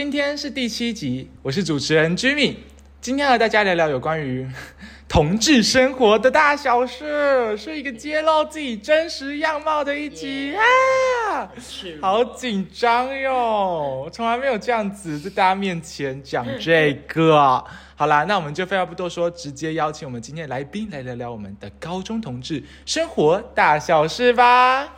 今天是第七集，我是主持人 Jimmy。今天和大家聊聊有关于 同志生活的大小事，是一个揭露自己真实样貌的一集啊！好紧张哟，从来没有这样子在大家面前讲这个。好啦，那我们就废话不多说，直接邀请我们今天的来宾来聊聊我们的高中同志生活大小事吧。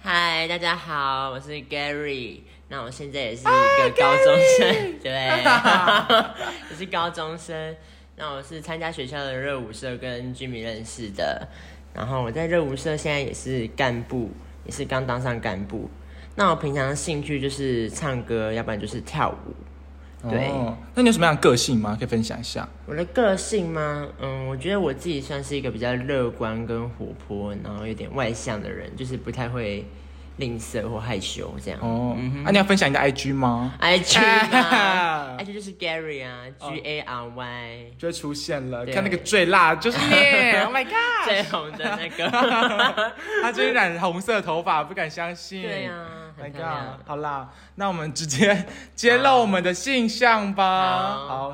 嗨，大家好，我是 Gary。那我现在也是一个高中生，对，也是高中生。那我是参加学校的热舞社跟居民认识的，然后我在热舞社现在也是干部，也是刚当上干部。那我平常的兴趣就是唱歌，要不然就是跳舞。对，那你有什么样的个性吗？可以分享一下。我的个性吗？嗯，我觉得我自己算是一个比较乐观跟活泼，然后有点外向的人，就是不太会。吝啬或害羞这样哦，那你要分享你的 IG 吗？IG 吗？IG 就是 Gary 啊，G A R Y 就会出现了。看那个最辣就是你，Oh my God，最红的那个，他最近染红色头发，不敢相信。对呀，My God，好啦，那我们直接揭露我们的性向吧。好。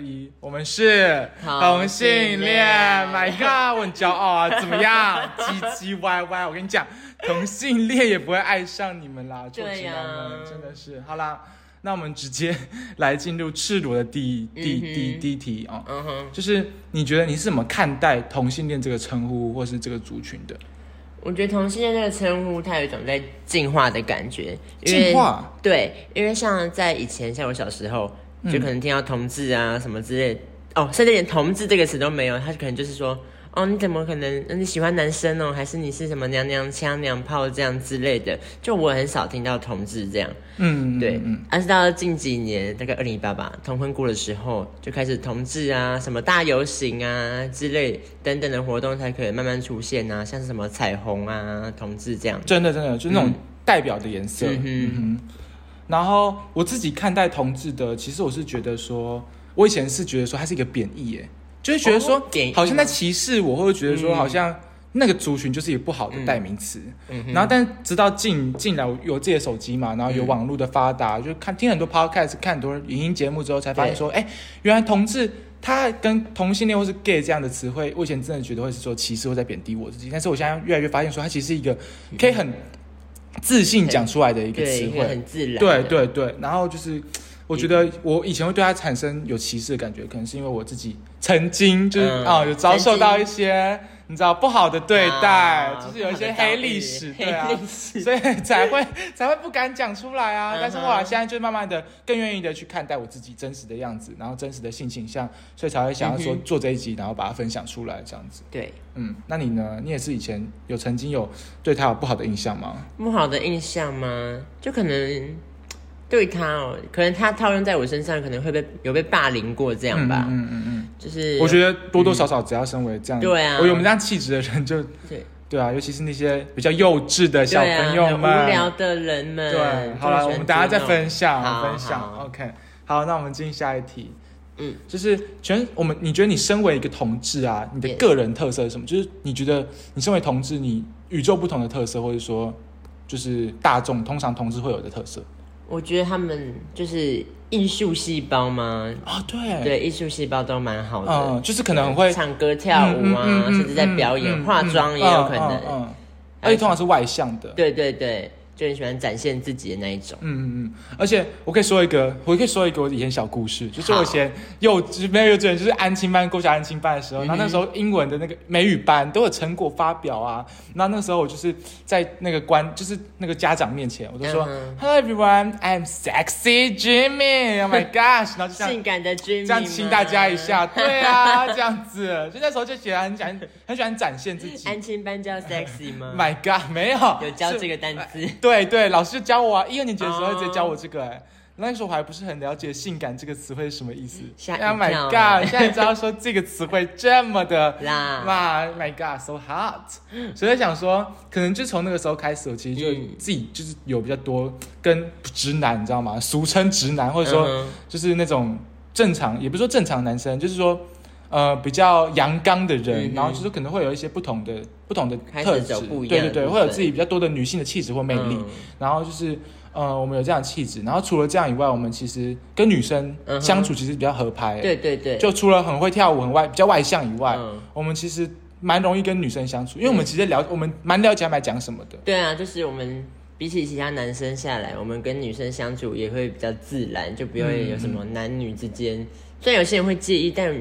一，我们是同性恋，My God，我很骄傲啊！怎么样，唧唧歪歪？我跟你讲，同性恋也不会爱上你们啦，臭直男们，真的是。好啦，那我们直接来进入赤裸的第第第第一题啊，嗯哼，就是你觉得你是怎么看待同性恋这个称呼，或是这个族群的？我觉得同性恋这个称呼，它有一种在进化的感觉。进化？对，因为像在以前，像我小时候。就可能听到同志啊什么之类，哦，甚至连同志这个词都没有，他可能就是说，哦，你怎么可能你喜欢男生哦，还是你是什么娘娘腔娘炮这样之类的？就我很少听到同志这样，嗯，对，而是到了近几年，大概二零一八吧，同婚过的时候，就开始同志啊，什么大游行啊之类等等的活动才可以慢慢出现啊，像是什么彩虹啊，同志这样，真的真的就那种代表的颜色，嗯哼。然后我自己看待同志的，其实我是觉得说，我以前是觉得说它是一个贬义，哎，就是觉得说好像在歧视我，或者觉得说好像那个族群就是一个不好的代名词。然后，但直到近近来有自己的手机嘛，然后有网络的发达，就看听很多 podcast，看很多影音节目之后，才发现说，哎，原来同志他跟同性恋或是 gay 这样的词汇，我以前真的觉得会是说歧视或在贬低我自己，但是我现在越来越发现说，它其实是一个可以很。自信讲出来的一个词汇，很自然。对对对，然后就是，我觉得我以前会对他产生有歧视的感觉，可能是因为我自己曾经就是啊，有遭受到一些。你知道不好的对待，就是有一些黑历史，对啊，所以才会 才会不敢讲出来啊。但是后来现在就慢慢的更愿意的去看待我自己真实的样子，然后真实的性倾向，所以才会想要说做这一集，然后把它分享出来这样子。对，嗯，那你呢？你也是以前有曾经有对他有不好的印象吗？不好的印象吗？就可能。对他哦，可能他套用在我身上，可能会被有被霸凌过这样吧。嗯嗯嗯，就是我觉得多多少少，只要身为这样，对啊，我有我们这样气质的人，就对对啊，尤其是那些比较幼稚的小朋友们、无聊的人们。对，好了，我们等下再分享分享。OK，好，那我们进下一题。嗯，就是全我们，你觉得你身为一个同志啊，你的个人特色是什么？就是你觉得你身为同志，你与众不同的特色，或者说就是大众通常同志会有的特色。我觉得他们就是艺术细胞吗？啊，对，对，艺术细胞都蛮好的。嗯，就是可能会唱歌跳舞啊，甚至在表演、化妆也有可能。而且通常是外向的。对对对，就很喜欢展现自己的那一种。嗯嗯嗯，而且我可以说一个，我可以说一个我以前小故事，就是我以前幼稚没有幼稚园，就是安亲班、国小安亲班的时候，然后那时候英文的那个美语班都有成果发表啊，那那时候我就是在那个关，就是那个家长面前，我就说，Hello everyone, I'm sexy Jimmy, Oh my gosh，然后就性感的 Jimmy，这样亲大家一下，对啊，这样子，就那时候就觉得很喜很喜欢展现自己。安亲班叫 sexy 吗？My God，没有，有教这个单词。对对对，老师就教我啊，一二年级的时候直接教我这个，哎，那时候我还不是很了解“性感”这个词汇是什么意思。Oh my God，现在知道说这个词汇这么的啦，哇，My God，so hot。所以想说，可能就从那个时候开始，我其实就自己就是有比较多跟直男，你知道吗？俗称直男，或者说就是那种正常，也不是说正常男生，就是说。呃，比较阳刚的人，然后就是可能会有一些不同的不同的特质，对对对，会有自己比较多的女性的气质或魅力。然后就是呃，我们有这样的气质。然后除了这样以外，我们其实跟女生相处其实比较合拍。对对对，就除了很会跳舞、很外比较外向以外，我们其实蛮容易跟女生相处，因为我们其实了我们蛮了解他们讲什么的。对啊，就是我们比起其他男生下来，我们跟女生相处也会比较自然，就不会有什么男女之间。虽然有些人会介意，但。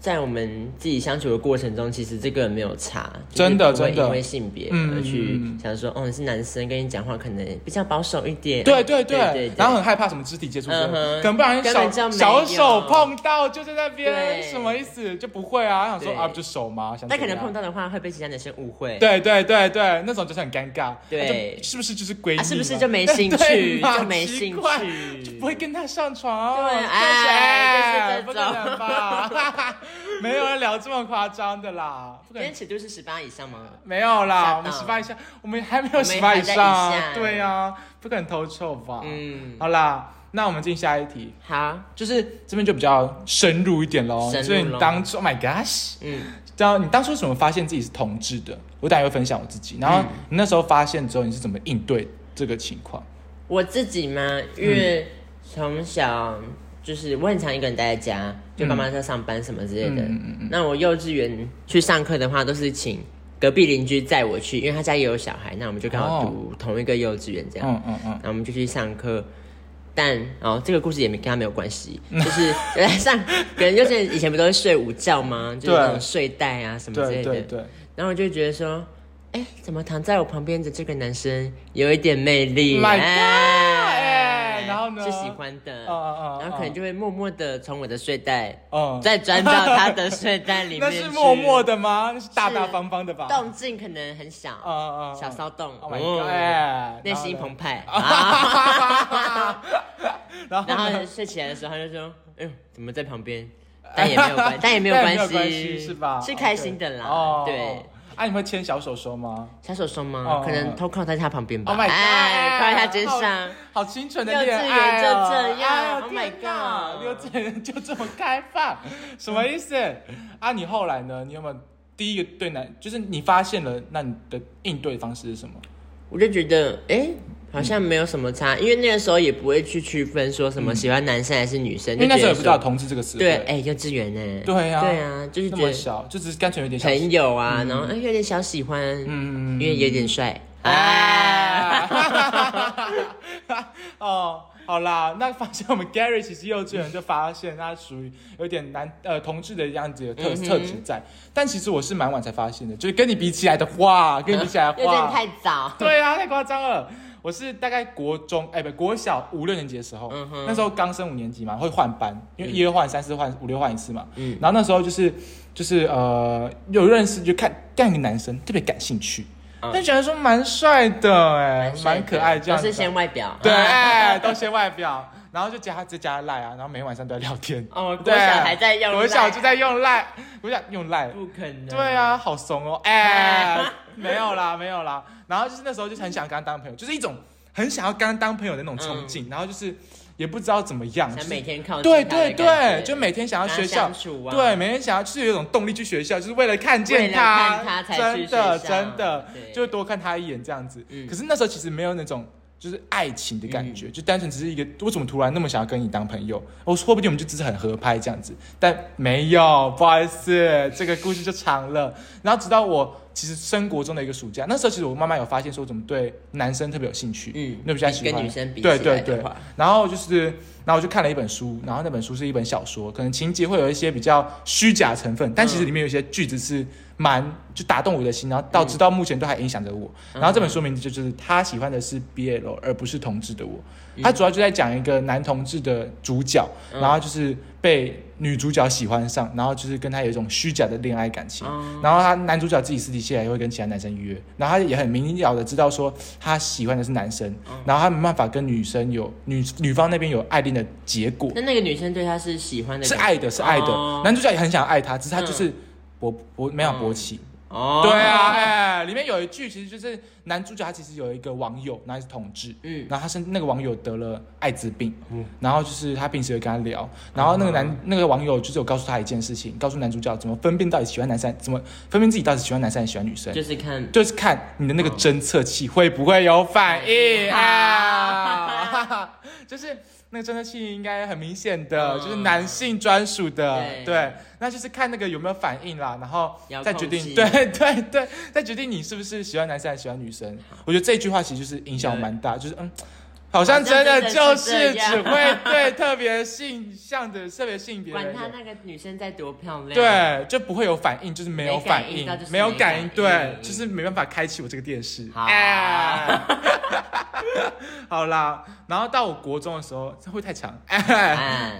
在我们自己相处的过程中，其实这个没有差，真的真的因为性别而去想说，哦，你是男生，跟你讲话可能比较保守一点。对对对，然后很害怕什么肢体接触，可能不然小小手碰到就在那边，什么意思？就不会啊，想说啊，就手吗？但可能碰到的话会被其他男生误会。对对对对，那种就是很尴尬。对，是不是就是闺蜜？是不是就没兴趣？就没兴趣，就不会跟他上床。对，哎，不可能吧？没有人聊这么夸张的啦！今天尺度是十八以上吗？没有啦，我们十八以下，我们还没有十八以上。对呀，不可能偷臭吧？嗯，好啦，那我们进下一题。好，就是这边就比较深入一点喽。所以你当初，Oh my gosh，嗯，知道你当初怎么发现自己是同志的？我等下会分享我自己。然后你那时候发现之后，你是怎么应对这个情况？我自己吗？因为从小。就是我很常一个人待在家，就爸妈在上班什么之类的。那我幼稚园去上课的话，都是请隔壁邻居载我去，因为他家也有小孩，那我们就刚好读同一个幼稚园这样。嗯嗯嗯。然后我们就去上课，但哦，这个故事也没跟他没有关系，就是来上，可能就是以前不都是睡午觉吗？就是那种睡袋啊什么之类的。对对对。然后我就觉得说，哎，怎么躺在我旁边的这个男生有一点魅力？然后呢？是喜欢的，然后可能就会默默的从我的睡袋，再钻到他的睡袋里面。那是默默的吗？那是大大方方的吧？动静可能很小，小骚动。Oh god！内心澎湃。然后睡起来的时候，他就说：“哎呦，怎么在旁边？”但也没有关，但也没有关系，是吧？是开心的啦，对。啊，你会牵小手手吗？小手手吗？可能偷靠在他旁边吧。Oh my god！靠在他肩上，好清纯的恋爱就这样。Oh my god！幼稚园就这么开放，什么意思？啊，你后来呢？你有没有第一个对男，就是你发现了，那你的应对方式是什么？我就觉得，哎。好像没有什么差，因为那个时候也不会去区分说什么喜欢男生还是女生，因为那时候也不知道同志这个词。对，哎，幼稚园呢？对呀，对啊，就是觉得小，就只是干脆有点朋友啊，然后哎有点小喜欢，嗯，因为有点帅。哎，哦，好啦，那发现我们 Gary 其实幼稚园就发现他属于有点男呃同志的样子的特特质在，但其实我是蛮晚才发现的，就是跟你比起来的话，跟你比起来的话，有点太早。对啊，太夸张了。我是大概国中，哎，不，国小五六年级的时候，那时候刚升五年级嘛，会换班，因为一二换三四换五六换一次嘛。嗯，然后那时候就是就是呃，有认识就看干一个男生特别感兴趣，但觉得说蛮帅的，哎，蛮可爱这样。都是先外表，对，都先外表，然后就加他直接加赖啊，然后每天晚上都在聊天。哦，国小还在用，国小就在用赖，我小用赖，不可能。对啊，好怂哦，哎，没有啦，没有啦。然后就是那时候就很想跟他当朋友，就是一种很想要跟他当朋友的那种冲劲。然后就是也不知道怎么样，想每天靠对对对，就每天想要学校，对，每天想要就是有一种动力去学校，就是为了看见他，真的真的，就多看他一眼这样子。可是那时候其实没有那种。就是爱情的感觉，就单纯只是一个，我怎么突然那么想要跟你当朋友？我说不定我们就只是很合拍这样子，但没有，不好意思，这个故事就长了。然后直到我其实生活中的一个暑假，那时候其实我慢慢有发现说，怎么对男生特别有兴趣，嗯，那比较喜欢跟女生比对对对。然后就是，然后我就看了一本书，然后那本书是一本小说，可能情节会有一些比较虚假成分，但其实里面有一些句子是蛮就打动我的心，然后到直到目前都还影响着我。然后这本书名字就是他喜欢的是 BL 而不是同志的我，他主要就在讲一个男同志的主角，然后就是被。女主角喜欢上，然后就是跟他有一种虚假的恋爱感情，然后他男主角自己私底下也会跟其他男生约，然后他也很明了的知道说他喜欢的是男生，然后他没办法跟女生有女女方那边有爱恋的结果。那那个女生对他是喜欢的，是爱的，是爱的。男主角也很想爱她，只是他就是勃勃没有勃起。哦，对啊，哎，里面有一句其实就是男主角他其实有一个网友，那是同志，嗯，然后他是那个网友得了艾滋病，嗯，然后就是他平时会跟他聊，然后那个男那个网友就是有告诉他一件事情，告诉男主角怎么分辨到底喜欢男生，怎么分辨自己到底喜欢男生还是喜欢女生，就是看。就是看你的那个侦测器会不会有反应。啊，就是。那个侦测器应该很明显的，就是男性专属的，对，那就是看那个有没有反应啦，然后再决定，对 对对，再决定你是不是喜欢男生还是喜欢女生。我觉得这句话其实就是影响蛮大，就是嗯，好像真的就是只会对特别性向的特别性别，管他那个女生再多漂亮，对，就不会有反应，就是没有反应，没有感应，对，就是没办法开启我这个电视。好 啦，然后到我国中的时候，这会太长。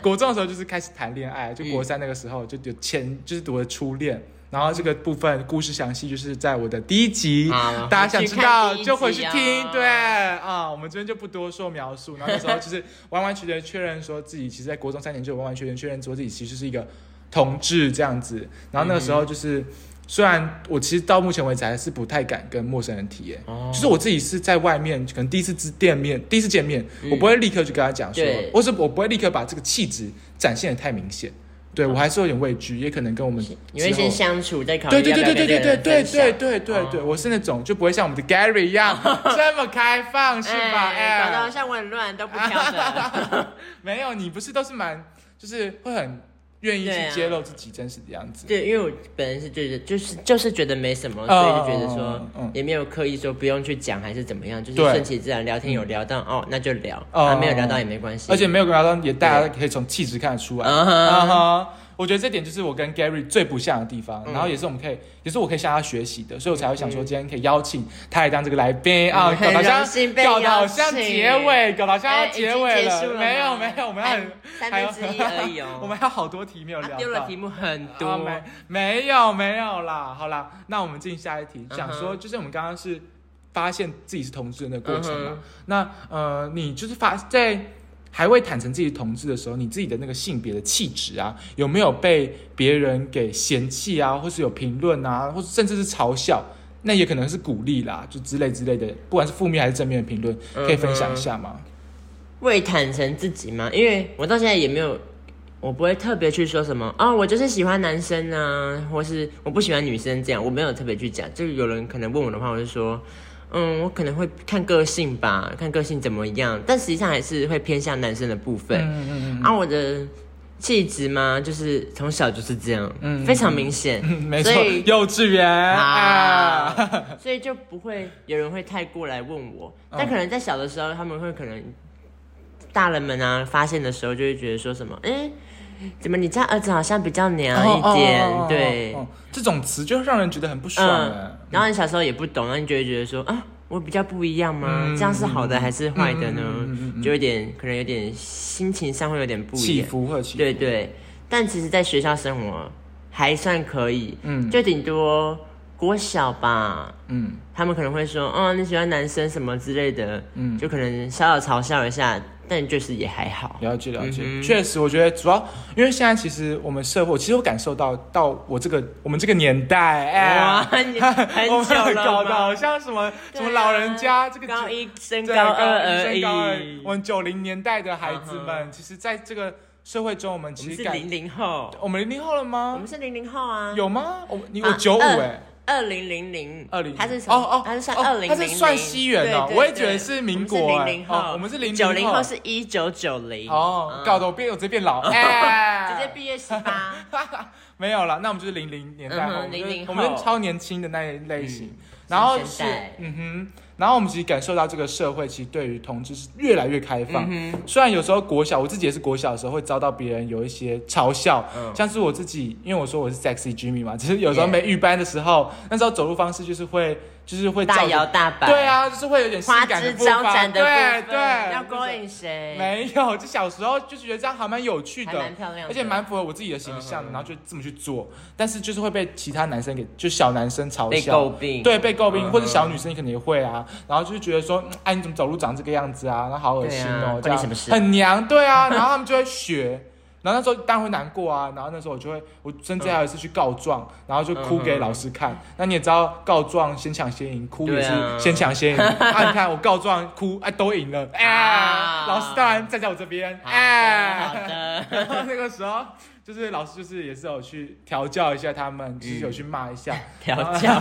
国中的时候就是开始谈恋爱，就国三那个时候就有前就是读的初恋。然后这个部分故事详细就是在我的第一集，大家想知道就回去听。对啊，我们这边就不多说描述。然后那时候就是完完全全确认说自己其实在国中三年就完完全全确认说自己其实是一个同志这样子。然后那个时候就是。虽然我其实到目前为止还是不太敢跟陌生人提，验，就是我自己是在外面，可能第一次见店面，第一次见面，我不会立刻去跟他讲说，或是我不会立刻把这个气质展现的太明显，对我还是有点畏惧，也可能跟我们你会先相处再考虑。对对对对对对对对对对对对，我是那种就不会像我们的 Gary 一样 这么开放，是吧？哎，搞得像我很乱都不挑的。没有，你不是都是蛮就是会很。愿意去揭露自己真实的样子。对，因为我本人是觉得，就是就是觉得没什么，所以就觉得说，也没有刻意说不用去讲还是怎么样，就是顺其自然聊天有聊到哦，那就聊，啊没有聊到也没关系。而且没有聊到也大家可以从气质看得出来。我觉得这点就是我跟 Gary 最不像的地方，然后也是我们可以，也是我可以向他学习的，所以我才会想说今天可以邀请他来当这个来宾啊，搞得像搞得好像结尾，搞得好像要结尾了，没有没有，我们要三分之一而已哦，我们还有好多题没有聊到，丢了题目很多，没没有没有啦，好啦，那我们进下一题，讲说就是我们刚刚是发现自己是同志的那个过程嘛，那呃你就是发在。还未坦诚自己同志的时候，你自己的那个性别的气质啊，有没有被别人给嫌弃啊，或是有评论啊，或者甚至是嘲笑？那也可能是鼓励啦，就之类之类的，不管是负面还是正面的评论，可以分享一下吗？未坦诚自己吗？因为我到现在也没有，我不会特别去说什么啊，我就是喜欢男生啊，或是我不喜欢女生这样，我没有特别去讲。就有人可能问我的话，我就说。嗯，我可能会看个性吧，看个性怎么样，但实际上还是会偏向男生的部分。嗯嗯嗯。啊，我的气质嘛，就是从小就是这样，嗯，非常明显。没错，幼稚园啊，所以就不会有人会太过来问我。但可能在小的时候，他们会可能大人们啊发现的时候，就会觉得说什么，哎。怎么你家儿子好像比较娘一点？对，这种词就让人觉得很不爽。然后你小时候也不懂，然后你就会觉得说啊，我比较不一样吗？这样是好的还是坏的呢？就有点可能有点心情上会有点不一样，起伏或起伏。对对，但其实，在学校生活还算可以，嗯，就顶多国小吧，嗯，他们可能会说，哦，你喜欢男生什么之类的，嗯，就可能小小嘲笑一下。但就是也还好，了解了解，确实，我觉得主要因为现在其实我们社会，其实我感受到到我这个我们这个年代，哎，很久了搞的好像什么什么老人家这个高一升高二而已。我们九零年代的孩子们，其实在这个社会中，我们其实是零零后，我们零零后了吗？我们是零零后啊，有吗？我你我九五哎。二零零零，二零，它是哦哦，它是算二零零零，它是算西元哦，我也觉得是民国，零零后，我们是零九零后是一九九零，哦，搞得我变我直接变老，直接毕业十八，没有了，那我们就是零零年代后，零零我们超年轻的那一类型。然后是，嗯哼，然后我们其实感受到这个社会其实对于同志是越来越开放。虽然有时候国小，我自己也是国小的时候会遭到别人有一些嘲笑，像是我自己，因为我说我是 sexy Jimmy 嘛，只是有时候没预班的时候，那时候走路方式就是会。就是会大摇大摆，对啊，就是会有点性感的招展的对对，要勾引谁？没有，就小时候就觉得这样还蛮有趣的，蛮漂亮，而且蛮符合我自己的形象的，然后就这么去做。但是就是会被其他男生给，就小男生嘲笑，被诟病，对，被诟病，或者小女生可能也会啊。然后就是觉得说，哎，你怎么走路长这个样子啊？那好恶心哦，这样很娘，对啊。然后他们就会学。然后那时候当然会难过啊，然后那时候我就会，我甚至还有一次去告状，然后就哭给老师看。那你也知道，告状先抢先赢，哭也是先抢先赢。啊，你看我告状哭，哎，都赢了，哎，老师当然站在我这边，哎，好的。然后那个时候就是老师就是也是有去调教一下他们，就是有去骂一下 调教，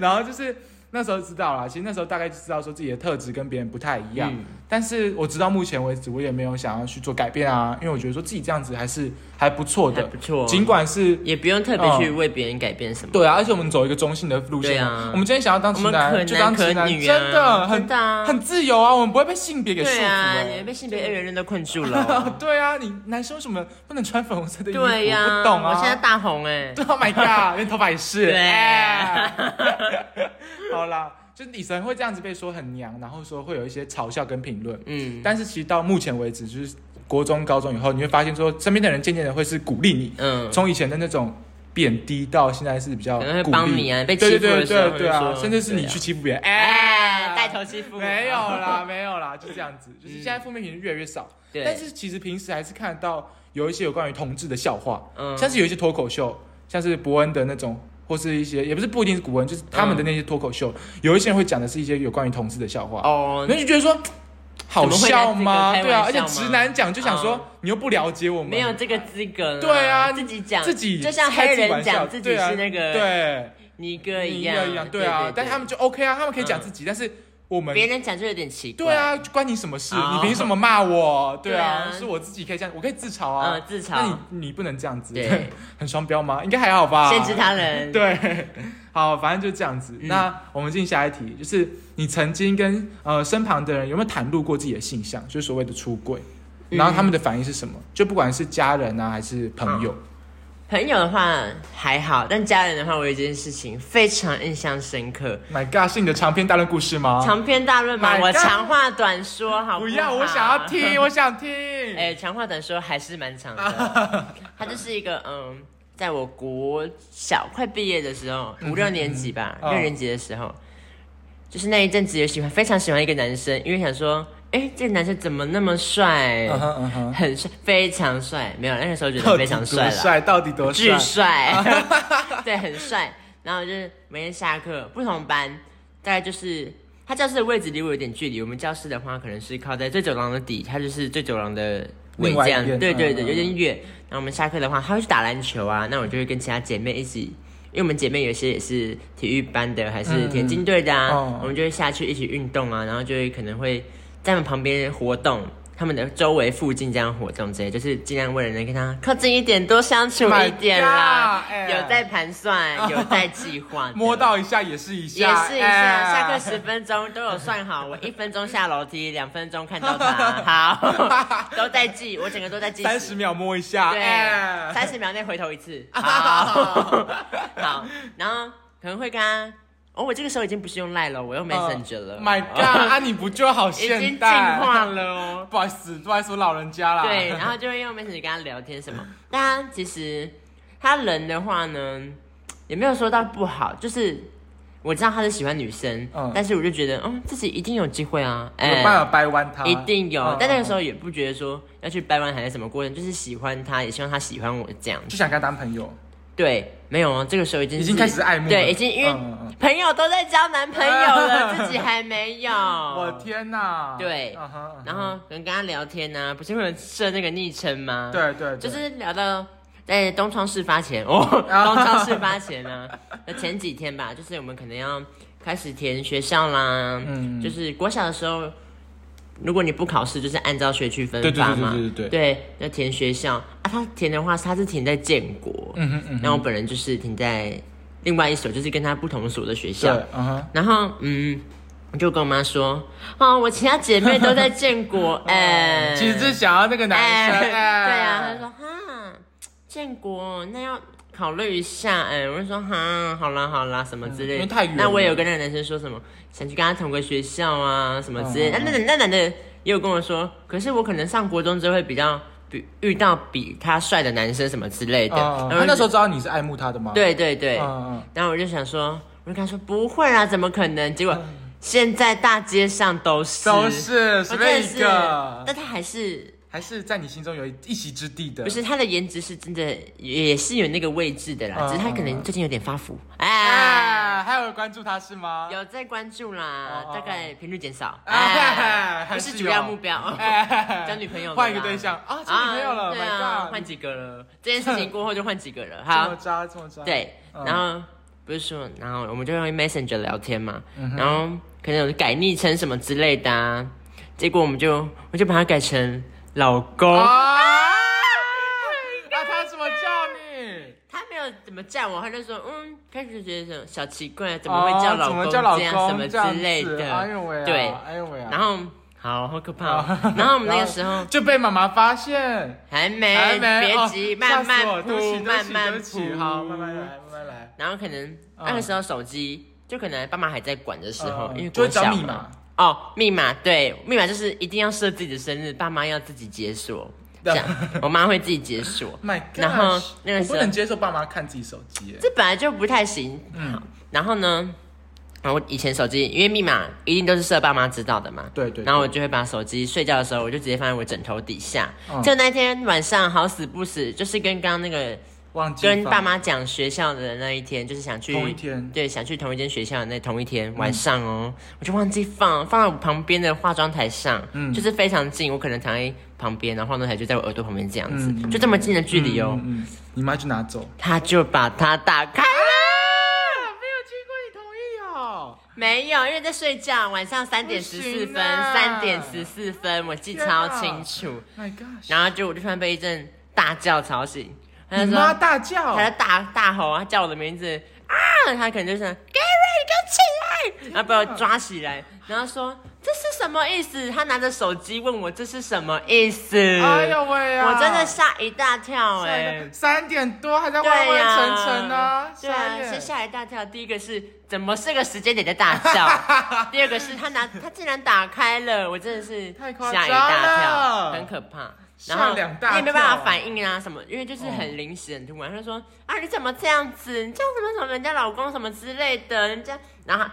然后就是。那时候知道了，其实那时候大概就知道说自己的特质跟别人不太一样，但是我直到目前为止，我也没有想要去做改变啊，因为我觉得说自己这样子还是还不错的，不错。尽管是也不用特别去为别人改变什么。对啊，而且我们走一个中性的路线啊。我们今天想要当直男，就当直男，真的很很自由啊，我们不会被性别给束缚。对啊，你被性别二元论都困住了。对啊，你男生为什么不能穿粉红色的衣服？对呀，不懂啊。我现在大红哎。Oh my god，连头发也是。对。好啦。就女神会这样子被说很娘，然后说会有一些嘲笑跟评论，嗯，但是其实到目前为止，就是国中、高中以后，你会发现说身边的人渐渐的会是鼓励你，嗯，从以前的那种贬低到现在是比较鼓励。啊，被欺负的时候，对啊，甚至是你去欺负别人，哎，带头欺负，没有啦，没有啦，就这样子，就是现在负面评论越来越少，对，但是其实平时还是看得到有一些有关于同志的笑话，嗯，像是有一些脱口秀，像是伯恩的那种。或是一些也不是不一定是古文，就是他们的那些脱口秀，有一些人会讲的是一些有关于同志的笑话。哦，那就觉得说好笑吗？对啊，而且直男讲就想说你又不了解我们，没有这个资格。对啊，自己讲自己就像黑人讲自己是那个对。尼哥一样，对啊，但他们就 OK 啊，他们可以讲自己，但是。我们别人讲就有点奇怪，对啊，关你什么事？你凭什么骂我？对啊，是我自己可以这样，我可以自嘲啊，自嘲。那你你不能这样子，对，很双标吗？应该还好吧。限制他人，对，好，反正就这样子。那我们进下一题，就是你曾经跟呃身旁的人有没有袒露过自己的性向，就是所谓的出轨？然后他们的反应是什么？就不管是家人啊，还是朋友。朋友的话还好，但家人的话，我有一件事情非常印象深刻。My God，是你的长篇大论故事吗？长篇大论吗？我长话短说，好不要，我想要听，我想听。哎，长话短说还是蛮长的。他就是一个嗯，在我国小快毕业的时候，五六年级吧，六年级的时候，就是那一阵子也喜欢，非常喜欢一个男生，因为想说。哎，这个男生怎么那么帅？很帅，非常帅。没有，那个时候觉得非常帅了。帅到底多帅？巨帅，对，很帅。然后就是每天下课，不同班，大概就是他教室的位置离我有点距离。我们教室的话，可能是靠在最走廊的底，他就是最走廊的尾这样。对对对，有点远。然后我们下课的话，他会去打篮球啊，那我就会跟其他姐妹一起，因为我们姐妹有些也是体育班的，还是田径队的啊，我们就会下去一起运动啊，然后就会可能会。在他们旁边活动，他们的周围附近这样活动之类，就是尽量为了能跟他靠近一点，多相处一点啦。有在盘算，有在计划，摸到一下也是一下，也是一下。下课十分钟都有算好，我一分钟下楼梯，两分钟看到他，好，都在记，我整个都在记。三十秒摸一下，对，三十秒内回头一次，好，好，然后可能会跟他。哦，我这个时候已经不是用赖了，我用 Messenger 了。My God，啊，你不就好现代？已经进化了哦。不好意思，不好意思，我老人家啦。对，然后就会用 Messenger 跟他聊天什么。但其实他人的话呢，也没有说到不好，就是我知道他是喜欢女生，嗯，但是我就觉得，嗯，自己一定有机会啊，有办法掰弯他，一定有。但那个时候也不觉得说要去掰弯还是什么过程，就是喜欢他，也希望他喜欢我这样，就想跟他当朋友。对，没有啊，这个时候已经已经开始暧昧，对，已经因为朋友都在交男朋友了，自己还没有。我天哪！对，然后可能跟他聊天呢，不是会设那个昵称吗？对对，就是聊到在东窗事发前 哦，东窗事发前呢，那 前几天吧，就是我们可能要开始填学校啦，嗯，就是国小的时候。如果你不考试，就是按照学区分发嘛。对对对对对。对，要填学校啊，他他填的话，他是填在建国，嗯哼嗯，然后我本人就是填在另外一所，就是跟他不同所的学校，嗯哼，然后嗯，我就跟我妈说，哦，我其他姐妹都在建国，哎，其实是想要那个男生，对啊，她说哈，建国那要。考虑一下，哎，我就说哈，好啦好啦，什么之类。因为太远。那我也有跟那个男生说什么，想去跟他同个学校啊，什么之类的。那那那男的也有跟我说，可是我可能上国中之后会比较比遇到比他帅的男生什么之类的。他那时候知道你是爱慕他的吗？对对对。然后我就想说，我就跟他说不会啊，怎么可能？结果现在大街上都是都是随便一个，但他还是。还是在你心中有一席之地的。不是他的颜值是真的，也是有那个位置的啦。只是他可能最近有点发福。哎，还有关注他是吗？有在关注啦，大概频率减少。哎，不是主要目标。交女朋友，换一个对象啊，交女朋友了，对啊，换几个了。这件事情过后就换几个了。好，这么渣，这么渣。对，然后不是说，然后我们就用 Messenger 聊天嘛，然后可能有改昵称什么之类的啊，结果我们就我就把它改成。老公。啊，那他怎么叫你？他没有怎么叫我，他就说嗯，开始觉得小奇怪，怎么会叫老公这样什么之类的？哎呦喂，对，哎呦喂，然后好好可怕。然后我们那个时候 就被妈妈发现，还没，别急，慢慢铺，慢慢铺，好，慢慢来，慢慢来。然后可能那个时候手机就可能爸妈还在管的时候，因为就找密码。哦，密码对，密码就是一定要设自己的生日，爸妈要自己解锁，这样我妈会自己解锁。然后那个时候不能接受爸妈看自己手机，这本来就不太行。嗯，然后呢，然后以前手机因为密码一定都是设爸妈知道的嘛，对对。然后我就会把手机睡觉的时候，我就直接放在我枕头底下。就那天晚上好死不死，就是跟刚刚那个。跟爸妈讲学校的那一天，就是想去同一天，对，想去同一间学校的那同一天晚上哦，我就忘记放，放在我旁边的化妆台上，嗯，就是非常近，我可能躺在旁边，然后化妆台就在我耳朵旁边这样子，就这么近的距离哦。你妈就拿走，他就把它打开了，没有经过你同意哦，没有，因为在睡觉，晚上三点十四分，三点十四分，我记超清楚。My God！然后就我就突然被一阵大叫吵醒。你妈大叫，他在大大吼，他叫我的名字啊！他可能就是 Gary，你给我起来，然后把我抓起来，然后说这是什么意思？他拿着手机问我这是什么意思？哎呦喂啊！我真的吓一大跳哎！三点多还在昏昏沉沉呢，对啊，是吓一大跳。第一个是怎么这个时间点在大叫？第二个是他拿他竟然打开了，我真的是吓一大跳，很可怕。然后你也没办法反应啊，什么？因为就是很临时、很突然。他说：“啊，你怎么这样子？你叫什么什么人家老公什么之类的？人家……然后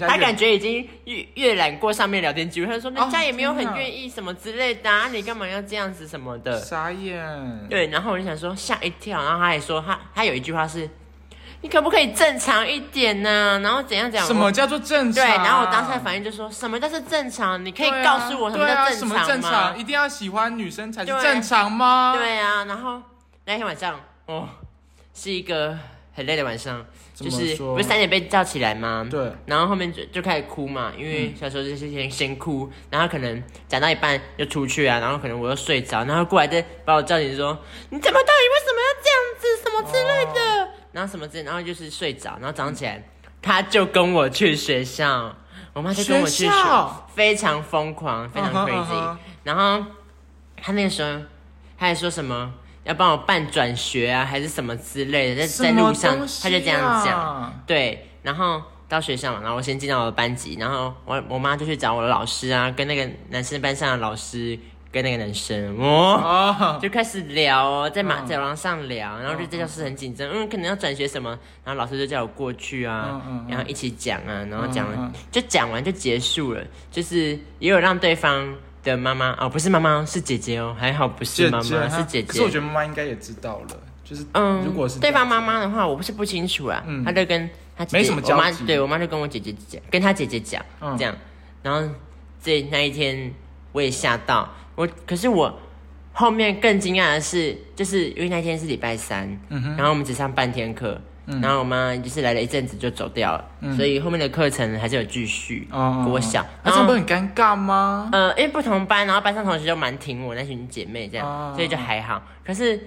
他感觉已经阅阅览过上面聊天记录，他说人家也没有很愿意什么之类的啊，你干嘛要这样子什么的？傻眼。对，然后我就想说吓一跳，然后他也说他他有一句话是。你可不可以正常一点呢？然后怎样讲？什么叫做正常？对，然后我当下反应就说什么叫做正常？你可以告诉我什么叫正常吗？一定要喜欢女生才是正常吗？对啊，然后那天晚上哦，是一个很累的晚上，就是不是三点被叫起来吗？对，然后后面就就开始哭嘛，因为小时候就是先先哭，然后可能讲到一半就出去啊，然后可能我又睡着，然后过来再把我叫醒说你怎么到底为什么要这样子什么之类的。然后什么之类，然后就是睡着，然后早上起来，他就跟我去学校，我妈就跟我去学校，非常疯狂，非常 crazy。然后他那个时候，他还说什么要帮我办转学啊，还是什么之类的，在在路上他就这样讲。对，然后到学校嘛，然后我先进到我的班级，然后我我妈就去找我的老师啊，跟那个男生班上的老师。跟那个男生哦，就开始聊哦，在马走廊上聊，然后就在教室很紧张，嗯，可能要转学什么，然后老师就叫我过去啊，然后一起讲啊，然后讲了就讲完就结束了，就是也有让对方的妈妈。哦，不是妈妈是姐姐哦，还好不是妈妈是姐姐，可是我觉得妈妈应该也知道了，就是嗯，如果是对方妈妈的话，我不是不清楚啊，她就跟她没什么我妈对我妈就跟我姐姐讲，跟她姐姐讲这样，然后这那一天我也吓到。我可是我后面更惊讶的是，就是因为那天是礼拜三，然后我们只上半天课，然后我妈就是来了一阵子就走掉了，所以后面的课程还是有继续。我想，那这不很尴尬吗？呃，因为不同班，然后班上同学就蛮挺我那群姐妹这样，所以就还好。可是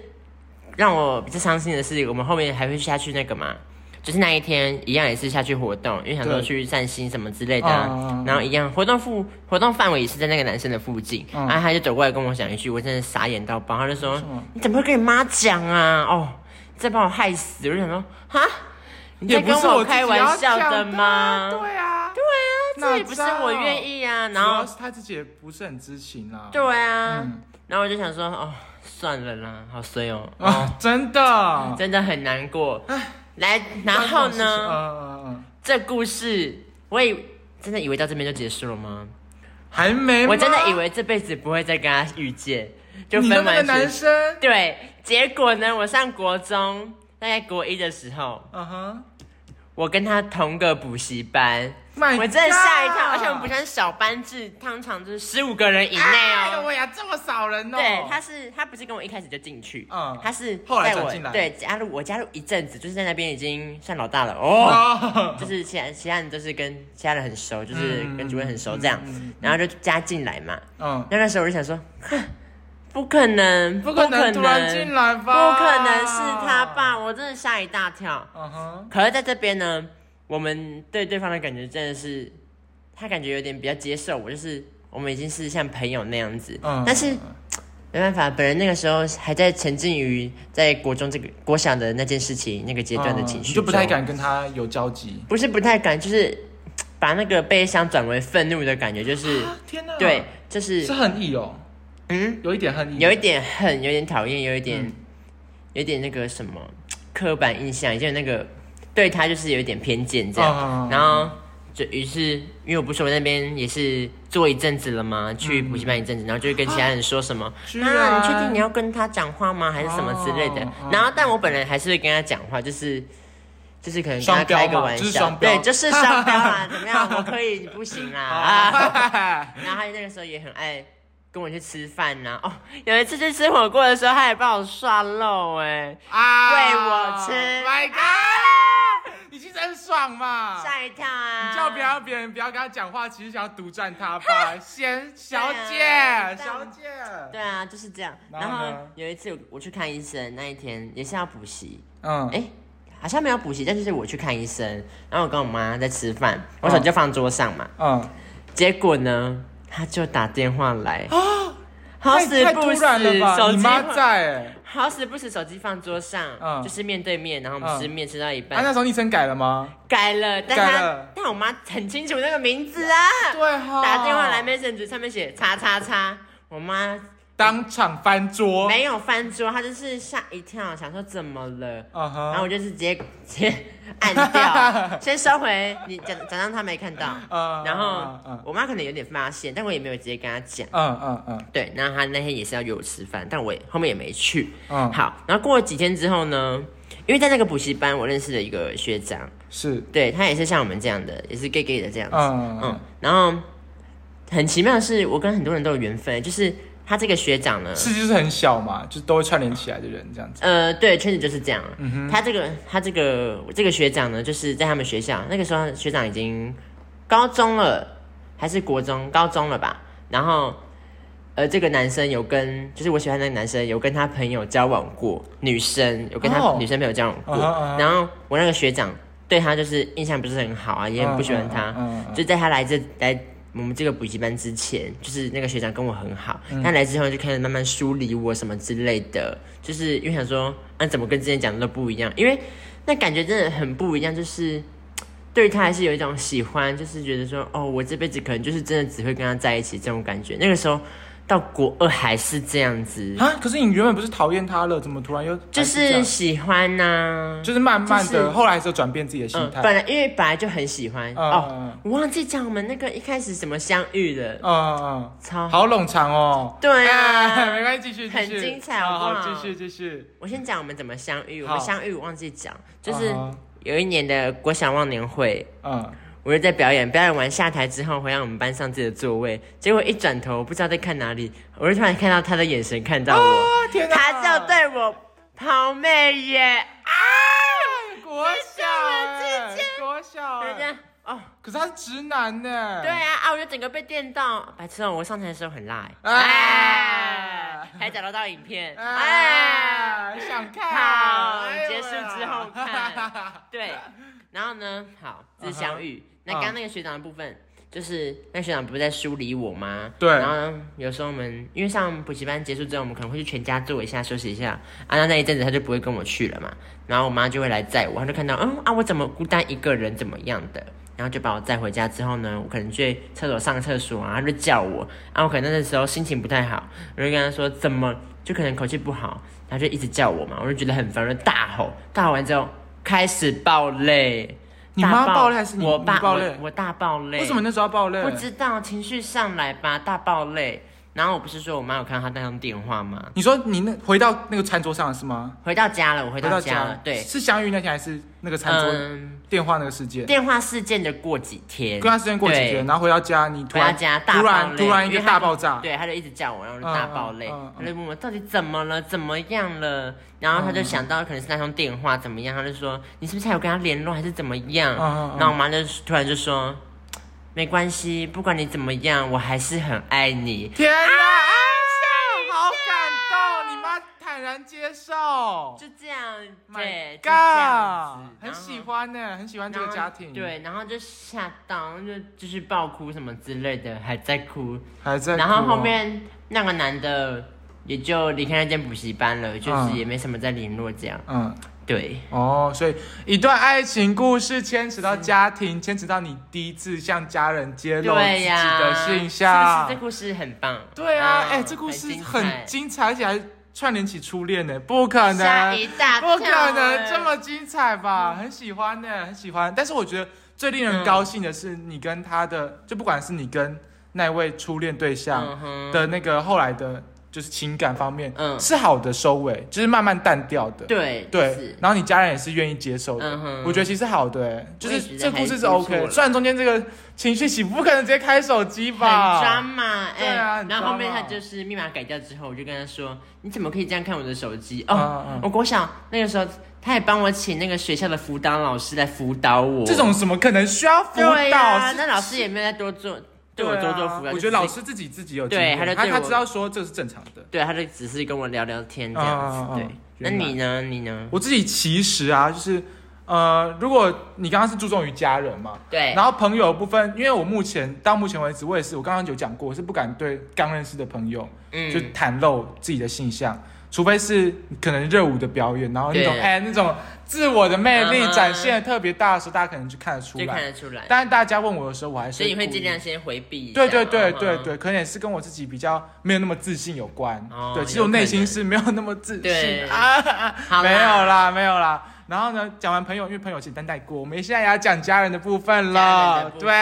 让我比较伤心的是，我们后面还会下去那个嘛，就是那一天一样也是下去活动，因为想说去散心什么之类的，然后一样活动附活动范围也是在那个男生的附近，然后他就走过来跟我讲一句，我真的傻眼到爆，他就说你怎么会跟你妈讲啊？哦，再把我害死！我就想说哈。你在跟我开玩笑的吗？对啊，对啊，这也不是我愿意啊。然后他自己也不是很知情啊。对啊，然后我就想说，哦，算了啦，好衰哦。啊，真的，真的很难过。来，然后呢？嗯这故事我以真的以为到这边就结束了吗？还没。我真的以为这辈子不会再跟他遇见，就分完男生。对，结果呢？我上国中，大概国一的时候，嗯哼。我跟他同个补习班，我真的吓一跳，而且我们补习班小班制，通常就是十五个人以内哦。哎呦喂呀，这么少人哦！对，他是他不是跟我一开始就进去，嗯，他是后来进来，对，加入我加入一阵子，就是在那边已经算老大了哦，就是其他其他人都是跟其他人很熟，就是跟主任很熟这样，然后就加进来嘛，嗯，那那时候我就想说，哼。不可能，不可能突然进来吧？不可能是他爸？我真的吓一大跳。嗯哼。可是在这边呢，我们对对方的感觉真的是，他感觉有点比较接受我，就是我们已经是像朋友那样子。嗯。但是没办法，本人那个时候还在沉浸于在国中这个国小的那件事情那个阶段的情绪，就不太敢跟他有交集。不是不太敢，就是 把那个悲伤转为愤怒的感觉，就是天哪，对，就是是恨意哦。嗯，有一点恨，有一点恨，有点讨厌，有一点，有点那个什么刻板印象，就那个对他就是有一点偏见这样。然后就于是，因为我不是我那边也是做一阵子了嘛，去补习班一阵子，然后就会跟其他人说什么，啊，你确定你要跟他讲话吗？还是什么之类的？然后，但我本人还是会跟他讲话，就是就是可能跟他开个玩笑，对，就是双标嘛，怎么样？我可以，你不行啊。然后他那个时候也很爱。跟我去吃饭呐！哦，有一次去吃火锅的时候，他还帮我涮肉哎，啊，喂我吃，My God！你其实很爽嘛，吓一跳啊！你叫不要别人不要跟他讲话，其实想要独占他吧，先小姐，小姐。对啊，就是这样。然后有一次我去看医生，那一天也是要补习，嗯，哎，好像没有补习，但就是我去看医生，然后我跟我妈在吃饭，我手机就放桌上嘛，嗯，结果呢？他就打电话来。啊，好死不死，手机在，好死不死，手机放桌上，就是面对面，然后我们吃面吃到一半。啊，那时候昵称改了吗？改了，但他但我妈很清楚那个名字啊，对哈，打电话来，message 上面写叉叉叉，我妈。当场翻桌，没有翻桌，他就是吓一跳，想说怎么了，然后我就是直接直接按掉，先收回，你假假装他没看到，然后我妈可能有点发现，但我也没有直接跟他讲，嗯嗯嗯，对，然后他那天也是要约我吃饭，但我后面也没去，嗯，好，然后过了几天之后呢，因为在那个补习班，我认识了一个学长，是。对他也是像我们这样的，也是 gay gay 的这样子，嗯。嗯，然后很奇妙的是，我跟很多人都有缘分，就是。他这个学长呢，是就是很小嘛，就都会串联起来的人这样子。呃，对，确实就是这样。嗯哼，他这个他这个这个学长呢，就是在他们学校那个时候，学长已经高中了，还是国中高中了吧？然后，呃，这个男生有跟，就是我喜欢那个男生有跟他朋友交往过，女生有跟他女生朋友交往过。然后我那个学长对他就是印象不是很好啊，也很不喜欢他。就在他来这来。我们这个补习班之前，就是那个学长跟我很好，他来之后就开始慢慢疏离我什么之类的，就是因为想说，啊，怎么跟之前讲的都不一样？因为那感觉真的很不一样，就是 对他还是有一种喜欢，就是觉得说，哦，我这辈子可能就是真的只会跟他在一起这种感觉。那个时候。到国二还是这样子啊？可是你原本不是讨厌他了，怎么突然又就是喜欢呢？就是慢慢的，后来就转变自己的心态。本来因为本来就很喜欢哦，我忘记讲我们那个一开始怎么相遇的。嗯嗯，超好冗长哦。对啊，没关系，继续，很精彩，好不好？继续继续。我先讲我们怎么相遇。我们相遇我忘记讲，就是有一年的国小忘年会。嗯。我就在表演，表演完下台之后回到我们班上自己的座位，结果一转头不知道在看哪里，我就突然看到他的眼神看到我，他就对我抛媚眼啊！国小，国小，人家哦，可是他是直男呢。对啊，啊，我就整个被电到，白痴哦！我上台的时候很辣哎。还找得到影片，哎，想看，好，结束之后看，对，然后呢，好，这是相遇，那刚刚那个学长的部分。就是那学长不是在梳理我吗？对。然后有时候我们因为上补习班结束之后，我们可能会去全家坐一下休息一下。啊，那那一阵子他就不会跟我去了嘛。然后我妈就会来载我，她就看到嗯啊我怎么孤单一个人怎么样的，然后就把我载回家之后呢，我可能去厕所上厕所啊，她就叫我。啊，我可能那时候心情不太好，我就跟他说怎么就可能口气不好，他就一直叫我嘛，我就觉得很烦，就大吼，大吼完之后开始爆泪。你妈爆泪还是你爆泪？我大爆泪。为什么那时候要爆泪？不知道，情绪上来吧，大爆泪。然后我不是说我妈有看到他那通电话吗？你说你那回到那个餐桌上了是吗？回到家了，我回到家了。对，是相遇那天还是那个餐桌电话那个事件？电话事件的过几天？电话事件过几天，然后回到家你突然家突然突然一个大爆炸，对，他就一直叫我，然后就大爆泪，他就问我到底怎么了，怎么样了？然后他就想到可能是那通电话怎么样，他就说你是不是还有跟他联络还是怎么样？然后我妈就突然就说没关系，不管你怎么样，我还是很爱你。天哪！坦然接受，就这样，对，这样很喜欢呢，很喜欢这个家庭，对，然后就吓到，就就是爆哭什么之类的，还在哭，还在，然后后面那个男的也就离开那间补习班了，就是也没什么再联络这样，嗯，对，哦，所以一段爱情故事牵扯到家庭，牵扯到你第一次向家人揭露自己的形象，这故事很棒，对啊，哎，这故事很精彩，而且还。串联起初恋呢？不可能，不可能这么精彩吧？很喜欢呢，很喜欢。但是我觉得最令人高兴的是，你跟他的，就不管是你跟那位初恋对象的那个后来的。就是情感方面，嗯，是好的收尾，就是慢慢淡掉的，对对。然后你家人也是愿意接受的，我觉得其实好的，就是这故事是 OK。虽然中间这个情绪起伏，不可能直接开手机吧？很装嘛，对啊。然后后面他就是密码改掉之后，我就跟他说：“你怎么可以这样看我的手机？”哦，我国小那个时候，他也帮我请那个学校的辅导老师来辅导我。这种怎么可能需要辅导啊？那老师也没有再多做。对我多我觉得老师自己自己有对，他他知道说这是正常的，对，他就只是跟我聊聊天这样子。对，那你呢？你呢？我自己其实啊，就是呃，如果你刚刚是注重于家人嘛，对，然后朋友部分，因为我目前到目前为止，我也是，我刚刚有讲过，我是不敢对刚认识的朋友，嗯，就袒露自己的性向。除非是可能热舞的表演，然后那种哎那种自我的魅力展现的特别大的时候，大家可能就看得出来。就看得出来。但是大家问我的时候，我还是所以你会尽量先回避。对对对对对，可能也是跟我自己比较没有那么自信有关。对，其实我内心是没有那么自信啊。没有啦，没有啦。然后呢，讲完朋友，因为朋友简单带过，我们现在也要讲家人的部分了。对。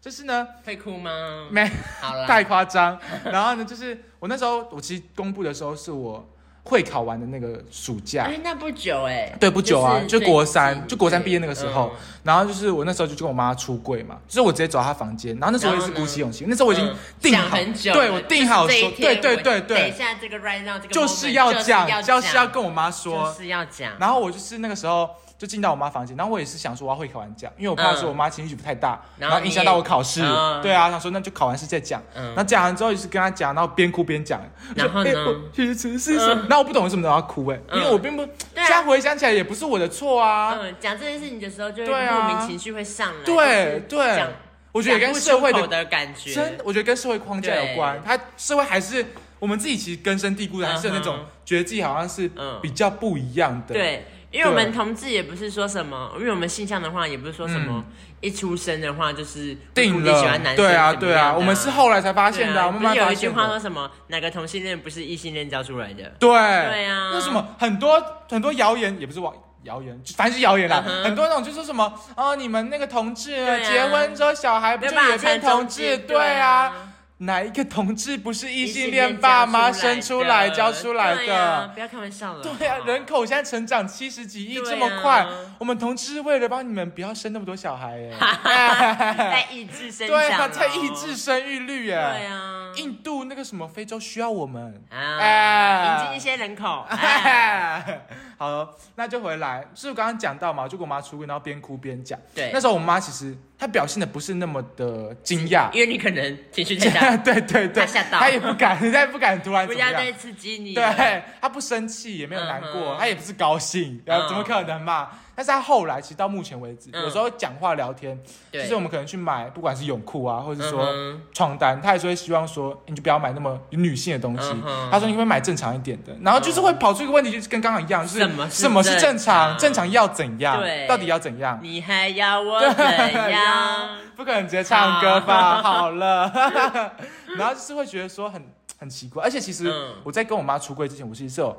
就是呢，会哭吗？没，好了，太夸张。然后呢，就是我那时候，我其实公布的时候是我会考完的那个暑假。哎，那不久哎。对，不久啊，就国三，就国三毕业那个时候。然后就是我那时候就跟我妈出柜嘛，就是我直接走她房间。然后那时候也是鼓起勇气，那时候我已经定好，对我定好说，对对对对。等一下这个 right now 这个就是要讲，就是要跟我妈说，就是要讲。然后我就是那个时候。就进到我妈房间，然后我也是想说我要会考完讲，因为我怕说我妈情绪不太大，然后影响到我考试。对啊，想说那就考完试再讲。那讲完之后就是跟她讲，然后边哭边讲。然后呢？其实是什么？那我不懂为什么都要哭哎，因为我并不现在回想起来也不是我的错啊。嗯，讲这件事情的时候就会莫名情绪会上来。对对，我觉得跟社会的感觉，真我觉得跟社会框架有关。他社会还是我们自己其实根深蒂固的，还是那种觉得自己好像是比较不一样的。对。因为我们同志也不是说什么，因为我们性向的话也不是说什么，一出生的话就是定了喜欢男生，对啊对啊，我们是后来才发现的。我们有一句话说什么，哪个同性恋不是异性恋教出来的？对对啊，为什么很多很多谣言也不是网谣言，反正是谣言啦。很多那种就说什么哦，你们那个同志结婚之后小孩不就也变同志？对啊。哪一个同志不是异性恋爸妈生出来教出来的？不要开玩笑了。对啊，人口现在成长七十几亿这么快，我们同志为了帮你们不要生那么多小孩，哎，在抑制生对啊，在抑制生育率，耶，对啊。印度那个什么非洲需要我们啊，引进一些人口。好，那就回来，是我刚刚讲到嘛，就跟我妈出轨，然后边哭边讲。对，那时候我妈其实她表现的不是那么的惊讶，因为你可能情绪太大，对对对，他吓到，他也不敢，他也不敢突然 不要再刺激你。对，他不生气，也没有难过，他也不是高兴，然后怎么可能嘛？但是他后来其实到目前为止，有时候讲话聊天，就是我们可能去买，不管是泳裤啊，或者说床单，他也是会希望说，你就不要买那么女性的东西。他说你会买正常一点的，然后就是会跑出一个问题，就是跟刚刚一样，就是什么是正常？正常要怎样？到底要怎样？你还要我怎样？不可能直接唱歌吧？好了，然后就是会觉得说很很奇怪，而且其实我在跟我妈出柜之前，我其实是有。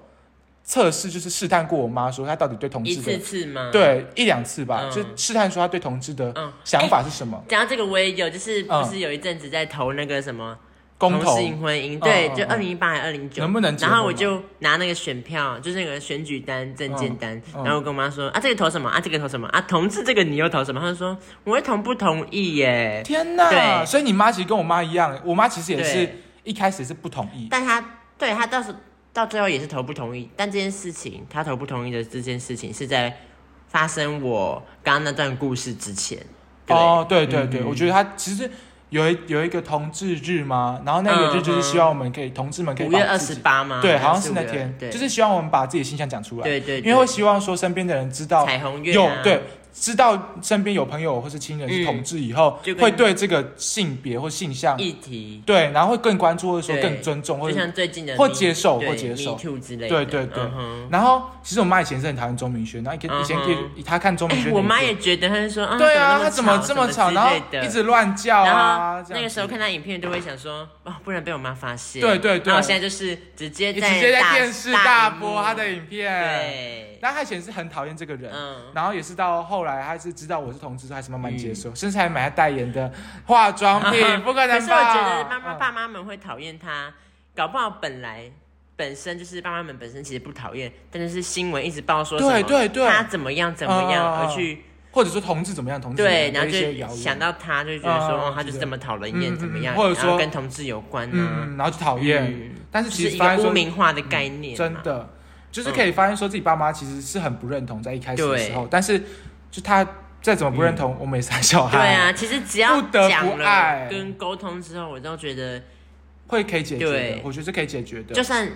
测试就是试探过我妈，说她到底对同志的一次次吗？对，一两次吧，就试探说她对同志的想法是什么。讲到这个我也有，就是不是有一阵子在投那个什么同性婚姻？对，就二零一八还是二零九？能不能？然后我就拿那个选票，就是那个选举单、证件单，然后我跟我妈说啊，这个投什么？啊，这个投什么？啊，同志这个你又投什么？她就说我会同不同意耶。天哪！对，所以你妈其实跟我妈一样，我妈其实也是一开始是不同意，但她对她倒是。到最后也是投不同意，但这件事情他投不同意的这件事情是在发生我刚刚那段故事之前。哦，对对对，我觉得他其实有一有一个同志日吗？然后那个日就是希望我们可以同志们可以五月二十八吗？对，好像是那天，就是希望我们把自己的形象讲出来。对对，因为会希望说身边的人知道彩虹月有对。知道身边有朋友或是亲人是同志以后，会对这个性别或性向议题，对，然后会更关注，或者说更尊重，或者像最近的或接受或接受之类，对对对。然后其实我妈以前是很讨厌钟明轩，然后以前以她看钟明轩，我妈也觉得，她就说，对啊，他怎么这么吵，然后一直乱叫啊。那个时候看他影片都会想说，哦，不能被我妈发现。对对对。然后现在就是直接直接在电视大播他的影片。对。但她以前是很讨厌这个人，然后也是到后来，他是知道。我是同志，还是慢慢接受，甚至还买他代言的化妆品，不可能吧？可是我觉得妈妈爸妈们会讨厌他，搞不好本来本身就是爸妈们本身其实不讨厌，但是是新闻一直报说对对对，他怎么样怎么样而去，或者说同志怎么样同志对，然后就想到他就觉得说他就是这么讨人厌怎么样，或者说跟同志有关呢，然后就讨厌，但是其实一个污名化的概念，真的就是可以发现说自己爸妈其实是很不认同在一开始的时候，但是就他。再怎么不认同，我们也是小孩。对啊，其实只要讲了跟沟通之后，我都觉得会可以解决的。我觉得是可以解决的。就算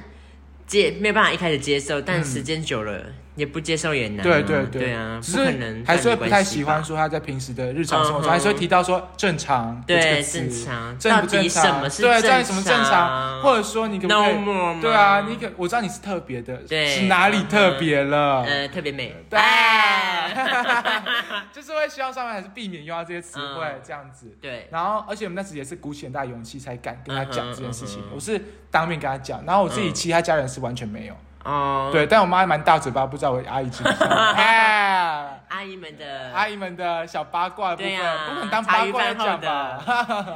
接没有办法一开始接受，但时间久了。也不接受也难，对对对，对啊，只是还是会不太喜欢说他在平时的日常生活中，还是会提到说正常，对正常，正不正常？对，到底什么正常？或者说你可不可以？对啊，你可我知道你是特别的，是哪里特别了？呃，特别美，对，就是会希望上面还是避免用到这些词汇这样子。对，然后而且我们那时也是鼓起很大勇气才敢跟他讲这件事情，我是当面跟他讲，然后我自己其他家人是完全没有。哦，对，但我妈还蛮大嘴巴，不知道我阿姨知不知道。哎，阿姨们的阿姨们的小八卦部分，不可能当八卦讲吧。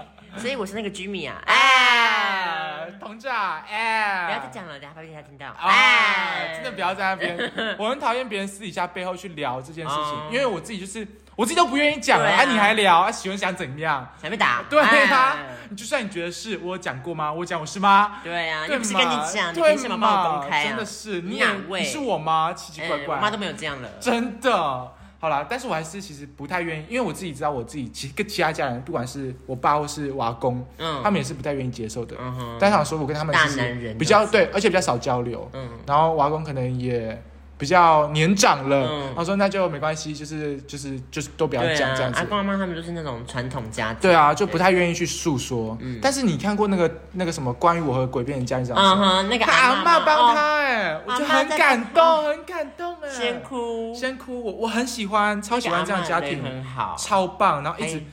所以我是那个居民啊，哎，同志啊，哎，不要再讲了，等下怕被他听到。哎，真的不要在那边，我很讨厌别人私底下背后去聊这件事情，因为我自己就是我自己都不愿意讲了，啊，你还聊，啊，喜欢想怎样？想被打？对啊，你就算你觉得是我讲过吗？我讲我是吗？对啊，对不是跟你讲，你凭什么帮我公开啊？真的是你哪位？你是我吗？奇奇怪怪，我妈都没有这样了，真的。好啦，但是我还是其实不太愿意，因为我自己知道我自己其实跟其他家人，不管是我爸或是我阿公，嗯，他们也是不太愿意接受的。嗯哼，但想说我跟他们其实比较对，而且比较少交流。嗯，然后我阿公可能也。比较年长了，他说那就没关系，就是就是就是都不要讲这样子。阿公阿妈他们就是那种传统家庭，对啊，就不太愿意去诉说。但是你看过那个那个什么关于我和鬼变的家，你知道吗？那个阿妈帮他哎，我就很感动，很感动哎，先哭。先哭，我我很喜欢，超喜欢这样家庭，很好，超棒，然后一直。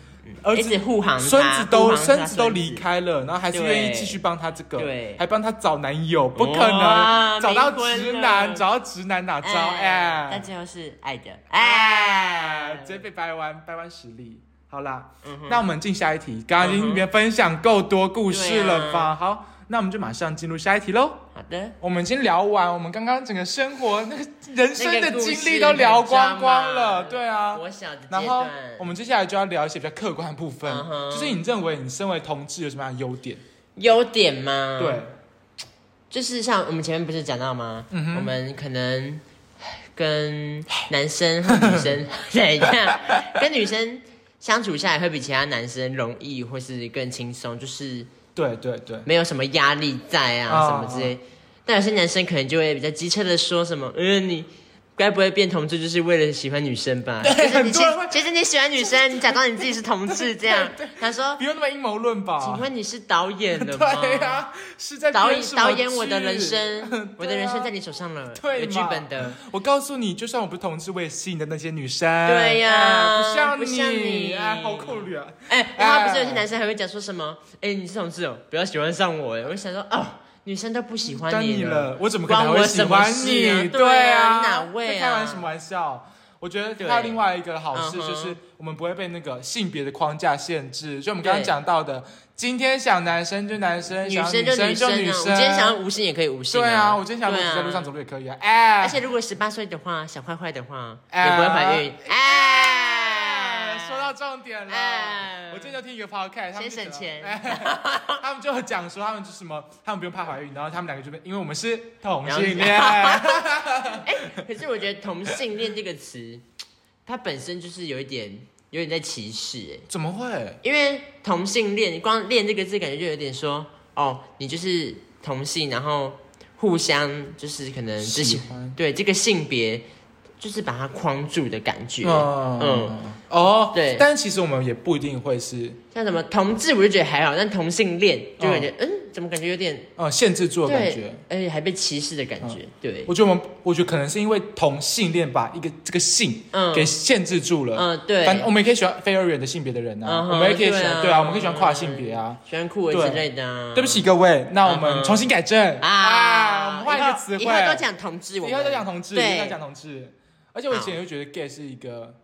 儿子护航，孙子都孙子都离开了，然后还是愿意继续帮他这个，还帮他找男友，不可能找到直男，找到直男哪招？哎，但最后是爱的，哎，直接被掰弯，掰弯实力。好啦，那我们进下一题，刚刚已经分享够多故事了吧？好。那我们就马上进入下一题喽。好的，我们已经聊完，我们刚刚整个生活那个人生的经历都聊光光了，对啊。然后我们接下来就要聊一些比较客观的部分，就是你认为你身为同志有什么样的优点？优点吗？对，就是像我们前面不是讲到吗？我们可能跟男生和女生 怎样，跟女生相处下来会比其他男生容易，或是更轻松，就是对对对，没有什么压力在啊，什么之类。但有些男生可能就会比较机车的说什么，因为你。该不会变同志就是为了喜欢女生吧？其实你其实你喜欢女生，你假装你自己是同志这样。他说不用那么阴谋论吧？请问你是导演的吗？对呀，是在导演导演我的人生，我的人生在你手上了。对，有剧本的。我告诉你，就算我不是同志，我也吸引的那些女生。对呀，不像你，哎，好酷绿啊！哎，然后不是有些男生还会讲说什么？哎，你是同志哦，不要喜欢上我哎！我就想说哦。女生都不喜欢你了，我怎么可能会喜欢你？对啊，哪位啊？开玩什么玩笑？我觉得还有另外一个好事，就是我们不会被那个性别的框架限制。就我们刚刚讲到的，今天想男生就男生，女生就女生。我今天想要无性也可以无性。对啊，我今天想在路上走路也可以啊。哎，而且如果十八岁的话，想坏坏的话，也不会怀孕。哎，说到重点了。我今天就听一个 podcast，先省钱。他们就讲说，他们就什么，他们不用怕怀孕，然后他们两个就被，因为我们是同性恋。哎，可是我觉得同性恋这个词，它本身就是有一点，有点在歧视。哎，怎么会？因为同性恋，光“恋”这个字，感觉就有点说，哦，你就是同性，然后互相就是可能喜欢，对这个性别。就是把它框住的感觉，嗯，哦，对，但是其实我们也不一定会是像什么同志，我就觉得还好，但同性恋就感觉，嗯，怎么感觉有点，呃，限制住的感觉，而且还被歧视的感觉，对，我觉得我们，我觉得可能是因为同性恋把一个这个性，嗯，给限制住了，嗯，对，反正我们也可以喜欢非二元的性别的人啊，我们也可以喜欢，对啊，我们可以喜欢跨性别啊，喜欢酷儿之类的，对不起各位，那我们重新改正。啊，我们换一个词汇，以后都讲同志，以后都讲同志，以后讲同志。而且我以前也会觉得 gay 是一个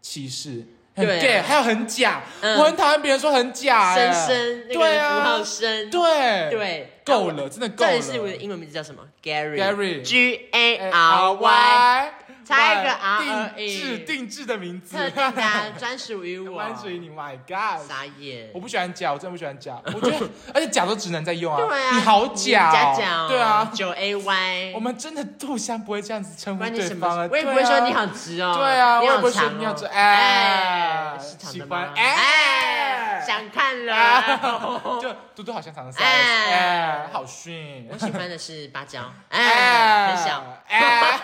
歧视，很 gay，还有很假，我很讨厌别人说很假，深深，对啊，符号深，对对，够了，真的够了。这是我的英文名字叫什么？Gary Gary G A R Y。猜一个 R 定制定制的名字，特定的专属于我，专属于你。My God，傻眼！我不喜欢假，我真的不喜欢假。我觉得，而且假都只能在用啊。对啊，你好假，假假。对啊，九 A Y。我们真的互相不会这样子称呼对方啊。我也不会说你好直哦。对啊，我也不会说你好长哦。哎，喜欢哎，想看了。就嘟嘟好像长得哎，好逊。我喜欢的是芭蕉，哎，很小，哎，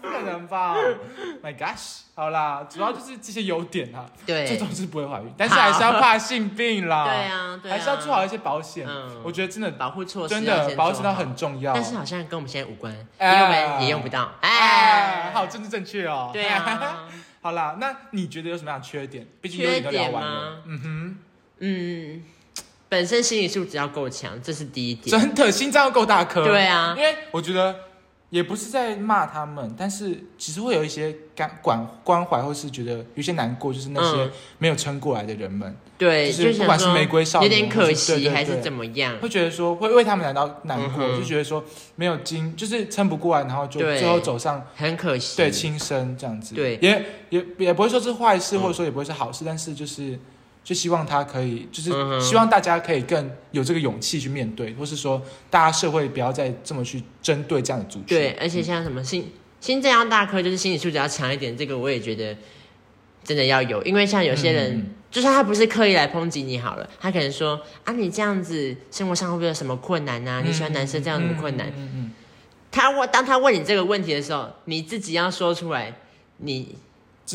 不可能吧？My gosh，好啦，主要就是这些优点啊，对，最终是不会怀孕，但是还是要怕性病啦，对啊，还是要做好一些保险，嗯。我觉得真的保护措施真的保险到很重要，但是好像跟我们现在无关，因为我们也用不到，哎，好政治正确哦，对啊，好啦，那你觉得有什么样的缺点？毕竟优点吗？嗯哼，嗯，本身心理素质要够强，这是第一点，真的心脏要够大颗，对啊，因为我觉得。也不是在骂他们，但是其实会有一些感关关怀，或是觉得有些难过，就是那些没有撑过来的人们。对，就是不管是玫瑰少年，有点可惜还是怎么样，会觉得说会为他们感到难过，就觉得说没有经，就是撑不过来，然后就最后走上很可惜，对轻生这样子。对，也也也不会说是坏事，或者说也不会是好事，但是就是。就希望他可以，就是希望大家可以更有这个勇气去面对，或是说大家社会不要再这么去针对这样的族群。对，而且像什么心心这样大科，就是心理素质要强一点，这个我也觉得真的要有。因为像有些人，就算他不是刻意来抨击你好了，他可能说啊，你这样子生活上会不会有什么困难啊？你喜欢男生这样子困难？嗯嗯。他问，当他问你这个问题的时候，你自己要说出来，你。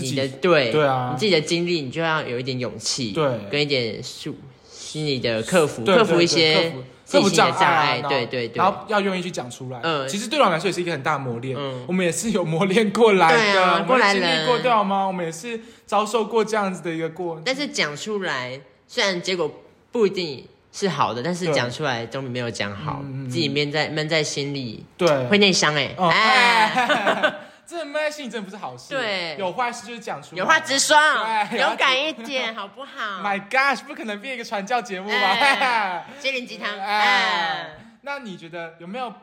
你的对对啊，你自己的经历，你就要有一点勇气，对，跟一点数心理的克服，克服一些克服障碍，对对对，然后要愿意去讲出来。嗯，其实对我来说也是一个很大磨练。嗯，我们也是有磨练过来的，过来经历过，对吗？我们也是遭受过这样子的一个过。但是讲出来，虽然结果不一定是好的，但是讲出来总比没有讲好。自己闷在闷在心里，对，会内伤哎。哎。这闷在心里真的不是好事。对，有坏事就是讲出来，有话直说，勇敢一点，好不好？My gosh，不可能变一个传教节目吧？心灵鸡汤。那你觉得有没有？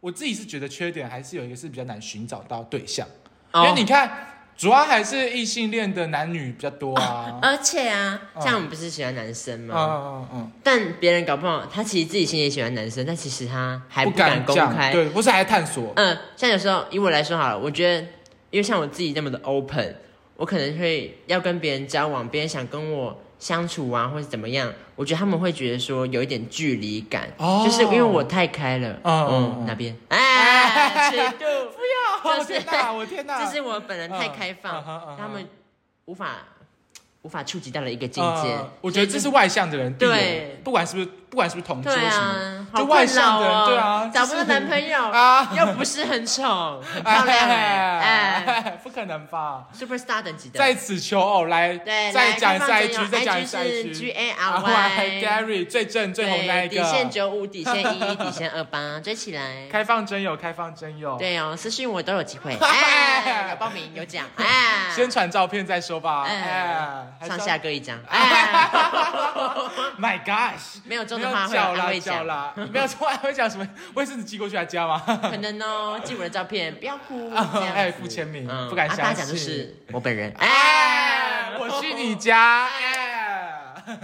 我自己是觉得缺点还是有一个是比较难寻找到对象，因为你看。主要还是异性恋的男女比较多啊。而且啊，像我们不是喜欢男生吗？嗯嗯嗯。但别人搞不好，他其实自己心里喜欢男生，但其实他还不敢公开，对，不是还探索。嗯，像有时候以我来说好了，我觉得，因为像我自己那么的 open，我可能会要跟别人交往，别人想跟我。相处啊，或者怎么样，我觉得他们会觉得说有一点距离感，就是因为我太开了。嗯，哪边？哎，尺度 不要，天哪，我天哪，这是我本人太开放，他们无法。无法触及到了一个境界，我觉得这是外向的人对，不管是不是不管是不是同桌什么，就外向的人对啊，找不到男朋友啊，又不是很丑，很漂亮哎，不可能吧？Super Star 等级的，在此求偶来，再讲下一句，再讲下一句，G A R Y Gary 最正最红那一个，底线九五，底线一一，底线二八，追起来，开放真友，开放真友，对哦，私信我都有机会，哎，有报名有奖，哎，宣传照片再说吧，哎。上下各一张。哎。My gosh！没有中的话会安慰奖啦，没有说安慰奖什么？卫生纸寄过去还加吗？可能哦，寄我的照片，不要哭。哎，附签名，不敢相信。是我本人。哎，我去你家。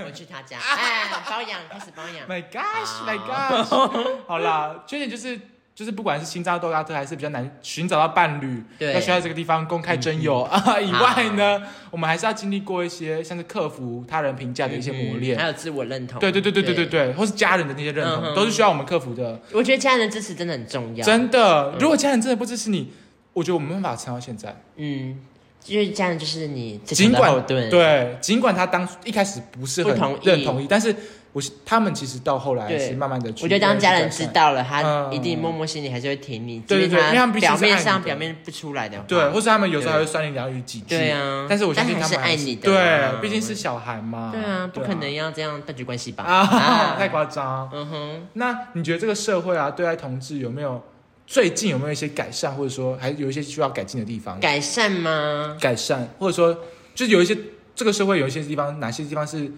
我去他家。哎，保养，开始保养。My gosh！My gosh！好啦，缺点就是。就是不管是新扎多拉特还是比较难寻找到伴侣，要需要这个地方公开征友啊以外呢，我们还是要经历过一些像是克服他人评价的一些磨练，还有自我认同。对对对对对对对，或是家人的那些认同，都是需要我们克服的。我觉得家人的支持真的很重要。真的，如果家人真的不支持你，我觉得我们没办法撑到现在。嗯，因为家人就是你尽管对，尽管他当一开始不是很认同意，但是。我他们其实到后来是慢慢的，我觉得当家人知道了，他一定默默心里还是会挺你。对对对，因为他们表面上表面不出来的，对，或是他们有时候还会酸言两语几句。对啊，但是我相信他们是爱你的，对，毕竟是小孩嘛。对啊，不可能要这样断绝关系吧？啊，太夸张。嗯哼，那你觉得这个社会啊，对待同志有没有最近有没有一些改善，或者说还有一些需要改进的地方？改善吗？改善，或者说就是有一些这个社会有一些地方，哪些地方是？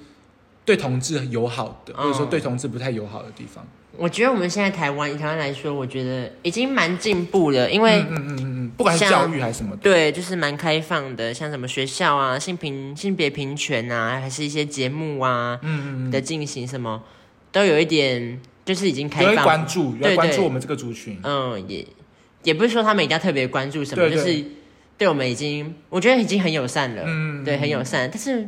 对同志友好的，或者说对同志不太友好的地方，我觉得我们现在台湾以台湾来说，我觉得已经蛮进步了，因为嗯嗯嗯嗯，不管是教育还是什么，对，就是蛮开放的，像什么学校啊，性平性别平权啊，还是一些节目啊，嗯嗯的进行什么，都有一点就是已经开放。关注，对关注我们这个族群，嗯，也也不是说他们一定要特别关注什么，就是对我们已经，我觉得已经很友善了，嗯，对，很友善，但是。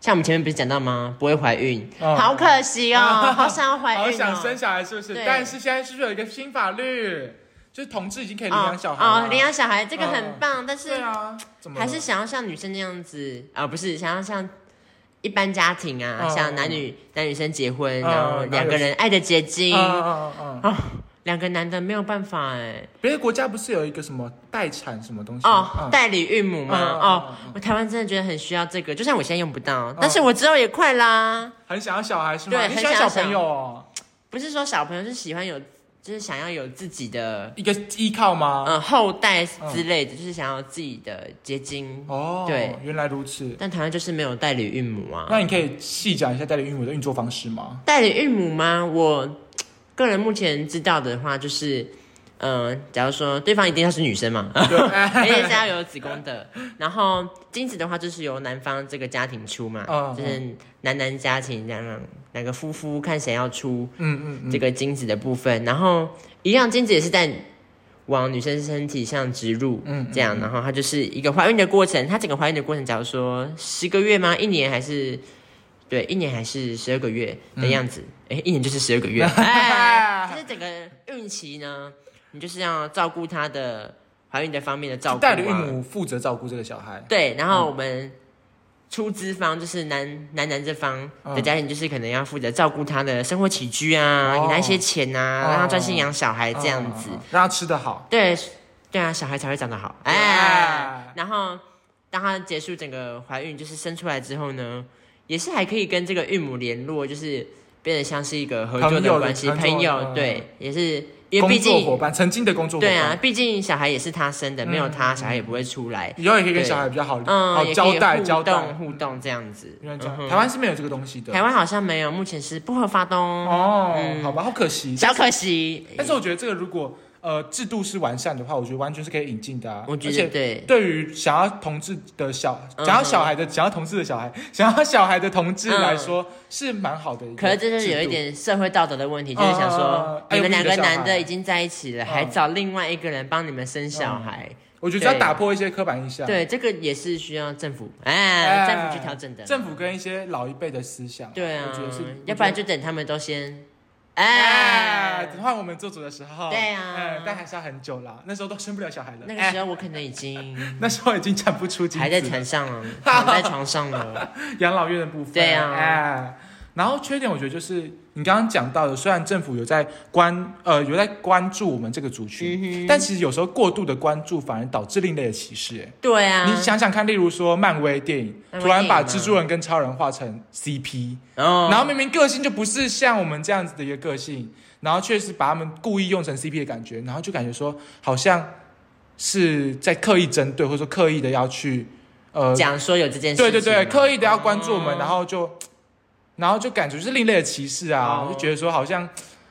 像我们前面不是讲到吗？不会怀孕，好可惜哦，好想要怀孕，好想生小孩，是不是？但是现在是不是有一个新法律，就是同志已经可以领养小孩哦，领养小孩这个很棒，但是还是想要像女生那样子啊，不是想要像一般家庭啊，像男女男女生结婚，然后两个人爱的结晶。啊。两个男的没有办法哎，别的国家不是有一个什么代产什么东西哦，代理孕母吗？哦，我台湾真的觉得很需要这个，就像我现在用不到，但是我之后也快啦。很想要小孩是吗？对，很想要小朋友哦。不是说小朋友是喜欢有，就是想要有自己的一个依靠吗？嗯，后代之类的，就是想要自己的结晶哦。对，原来如此。但台湾就是没有代理孕母啊。那你可以细讲一下代理孕母的运作方式吗？代理孕母吗？我。个人目前知道的话，就是，嗯，假如说对方一定要是女生嘛，而且 是要有子宫的，然后精子的话就是由男方这个家庭出嘛，就是男男家庭两两个夫妇看谁要出，嗯嗯，这个精子的部分，然后一样精子也是在往女生身体上植入，嗯，这样，然后它就是一个怀孕的过程，它整个怀孕的过程，假如说十个月吗？一年？还是？对，一年还是十二个月的样子，哎，一年就是十二个月。其实整个孕期呢，你就是要照顾她的怀孕的方面的照顾。代理孕母负责照顾这个小孩。对，然后我们出资方就是男男男这方的家庭，就是可能要负责照顾他的生活起居啊，给他一些钱啊，让他专心养小孩这样子，让他吃得好。对，对啊，小孩才会长得好。哎，然后当他结束整个怀孕，就是生出来之后呢？也是还可以跟这个孕母联络，就是变得像是一个合作的关系，朋友对，也是因为毕竟伙伴，曾经的工作对啊，毕竟小孩也是他生的，没有他小孩也不会出来，以后也可以跟小孩比较好，嗯，好交代交代。互动这样子。台湾是没有这个东西的，台湾好像没有，目前是不合法的哦。好吧，好可惜，小可惜。但是我觉得这个如果呃制度是完善的话，我觉得完全是可以引进的。我觉得对，对于想要同志的小，想要小孩的，想要同志的小孩，想要小孩的同志来说，是蛮好的。可是这就是有一点社会道德的问题，就是想说，你们两个男的已经在一起了，还找另外一个人帮你们生小孩。我觉得要打破一些刻板印象，对这个也是需要政府哎，政府去调整的。政府跟一些老一辈的思想，对啊，我觉得是，要不然就等他们都先哎，换我们做主的时候，对啊，但还是要很久了，那时候都生不了小孩了。那个时候我可能已经，那时候已经产不出，还在床上了，躺在床上了，养老院的部分，对啊，哎。然后缺点，我觉得就是你刚刚讲到的，虽然政府有在关呃有在关注我们这个族群，但其实有时候过度的关注反而导致另类的歧视。哎，对啊，你想想看，例如说漫威电影突然把蜘蛛人跟超人画成 CP，然后明明个性就不是像我们这样子的一个个性，然后确实把他们故意用成 CP 的感觉，然后就感觉说好像是在刻意针对，或者说刻意的要去呃讲说有这件事，对对对，刻意的要关注我们，然后就。然后就感觉是另类的歧视啊，就觉得说好像，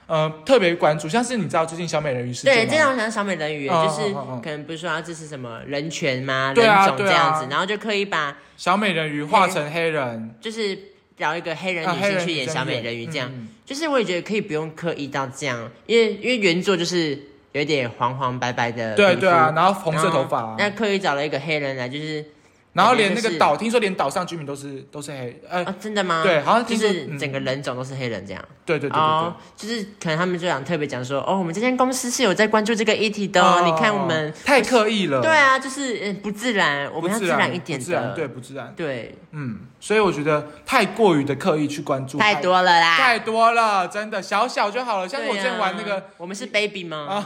呃，特别关注，像是你知道最近小美人鱼事件对，这样想小美人鱼就是可能不是说要支持什么人权吗？人种这样子，然后就可以把小美人鱼画成黑人，就是找一个黑人女性去演小美人鱼，这样，就是我也觉得可以不用刻意到这样，因为因为原作就是有点黄黄白白的，对对啊，然后红色头发，那刻意找了一个黑人来，就是。然后连那个岛，听说连岛上居民都是都是黑，呃，真的吗？对，好像就是整个人种都是黑人这样。对对对对对，就是可能他们就想特别讲说，哦，我们这间公司是有在关注这个议题的，你看我们太刻意了。对啊，就是不自然，我们要自然一点的，对，不自然。对，嗯，所以我觉得太过于的刻意去关注太多了啦，太多了，真的小小就好了。像我之前玩那个，我们是 baby 吗？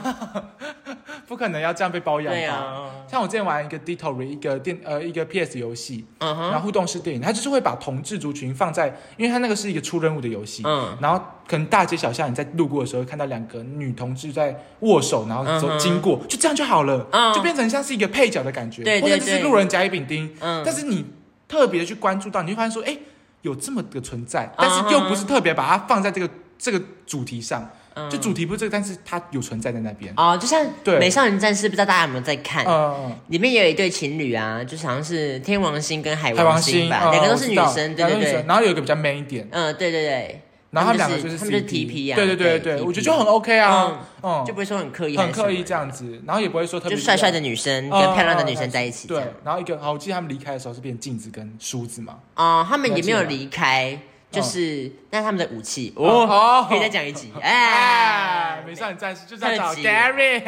不可能要这样被包养吧？像我之前玩一个 d i t o 一个电呃一个游戏。然后互动式电影，它就是会把同志族群放在，因为它那个是一个出任务的游戏，嗯，然后可能大街小巷你在路过的时候看到两个女同志在握手，然后走经过，就这样就好了，就变成像是一个配角的感觉，对或者是路人甲乙丙丁，嗯，但是你特别去关注到，你会发现说，哎，有这么个存在，但是又不是特别把它放在这个这个主题上。就主题不是这个，但是它有存在在那边哦。就像《美少女战士》，不知道大家有没有在看？嗯里面也有一对情侣啊，就是好像是天王星跟海王星吧，两个都是女生，对对对。然后有一个比较 man 一点，嗯，对对对。然后他们两个就是他们是 TP 啊，对对对对，我觉得就很 OK 啊，嗯，就不会说很刻意，很刻意这样子，然后也不会说特别就帅帅的女生跟漂亮的女生在一起，对。然后一个，好，我记得他们离开的时候是变镜子跟梳子嘛，哦，他们也没有离开。就是，那他们的武器。哦，可以再讲一集。哎，美少女战士就是要找 Gary，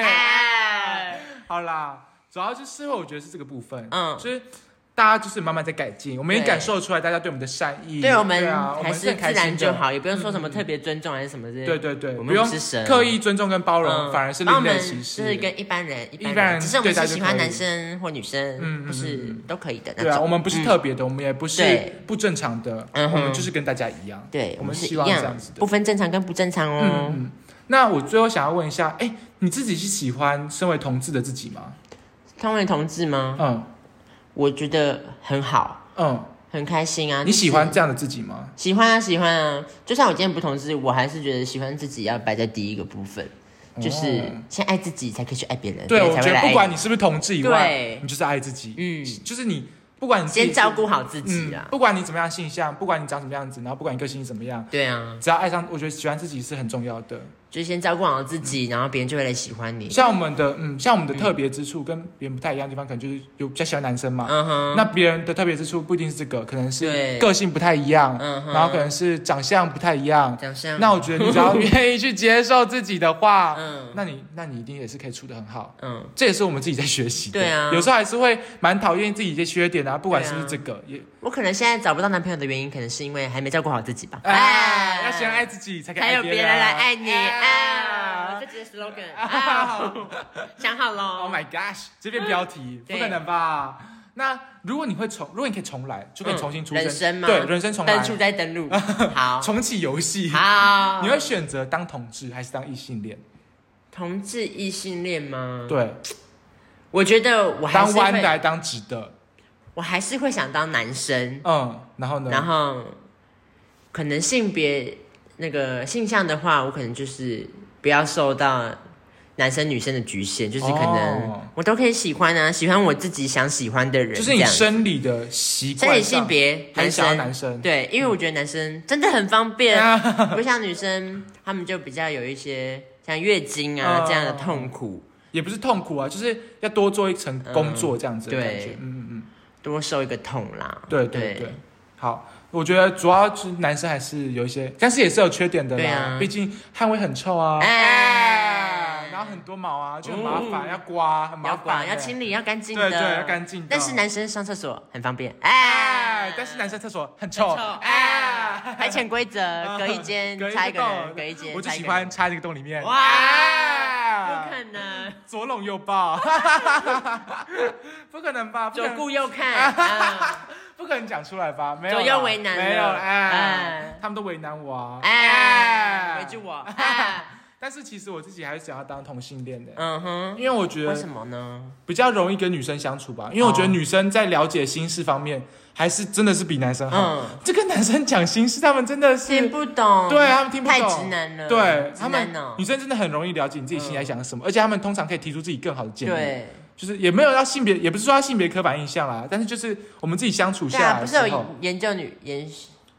好啦，主要就是我觉得是这个部分，嗯，就是。大家就是慢慢在改进，我们也感受出来大家对我们的善意。对我们还是自然就好，也不用说什么特别尊重还是什么的。对对对，我们不是神，刻意尊重跟包容，反而是另类歧视。就是跟一般人一般人，只是我们是喜欢男生或女生，不是都可以的。对啊，我们不是特别的，我们也不是不正常的，我们就是跟大家一样。对，我们是希望这样子的，不分正常跟不正常哦。那我最后想要问一下，哎，你自己是喜欢身为同志的自己吗？身为同志吗？嗯。我觉得很好，嗯，很开心啊。你喜欢这样的自己吗？喜欢啊，喜欢啊。就算我今天不同志，我还是觉得喜欢自己要摆在第一个部分，就是先爱自己，才可以去爱别人。对，我觉得不管你是不是同志以外，你就是爱自己。嗯，就是你不管你先照顾好自己啊，不管你怎么样性向，不管你长什么样子，然后不管你个性怎么样，对啊，只要爱上，我觉得喜欢自己是很重要的。就先照顾好自己，然后别人就会来喜欢你。像我们的，嗯，像我们的特别之处跟别人不太一样的地方，可能就是有比较喜欢男生嘛。嗯哼。那别人的特别之处不一定是这个，可能是个性不太一样，嗯哼。然后可能是长相不太一样。长相。那我觉得你只要愿意去接受自己的话，嗯，那你那你一定也是可以处的很好。嗯。这也是我们自己在学习的。对啊。有时候还是会蛮讨厌自己一些缺点啊，不管是不是这个也。我可能现在找不到男朋友的原因，可能是因为还没照顾好自己吧。哎，要先爱自己，才可以有别人来爱你。啊，这是 slogan 啊，想好了。Oh my gosh，这边标题不可能吧？那如果你会重，如果你可以重来，就可以重新出生吗？对，人生重来，登出再登录。好，重启游戏。好，你会选择当同志还是当异性恋？同志异性恋吗？对，我觉得我还是当弯的还当直的。我还是会想当男生，嗯，然后呢？然后可能性别那个性向的话，我可能就是不要受到男生女生的局限，就是可能我都可以喜欢啊，喜欢我自己想喜欢的人，就是你生理的习惯，生理性别男生男生对，因为我觉得男生真的很方便，不像女生，他们就比较有一些像月经啊这样的痛苦，也不是痛苦啊，就是要多做一层工作这样子的感觉，嗯嗯嗯，多受一个痛啦，对对。对，好。我觉得主要是男生还是有一些，但是也是有缺点的啦。毕竟汗味很臭啊，哎，然后很多毛啊，就很麻烦，要刮，很麻烦，要清理，要干净的，对对，要干净。但是男生上厕所很方便，哎，但是男生厕所很臭，哎，还潜规则，隔一间插一个人，隔一间，我就喜欢插这个洞里面，哇，能，左搂右抱，不可能吧？左顾右看。不可能讲出来吧？没有，左右为难，没有，哎，他们都为难我，哎，围住我。但是其实我自己还是想要当同性恋的，嗯哼，因为我觉得为什么呢？比较容易跟女生相处吧，因为我觉得女生在了解心事方面，还是真的是比男生好。这跟男生讲心事，他们真的是听不懂，对他们听不懂，太直男了。对他们，女生真的很容易了解你自己心里在想什么，而且他们通常可以提出自己更好的建议。对。就是也没有要性别，也不是说要性别刻板印象啦，但是就是我们自己相处下来不是有研究女研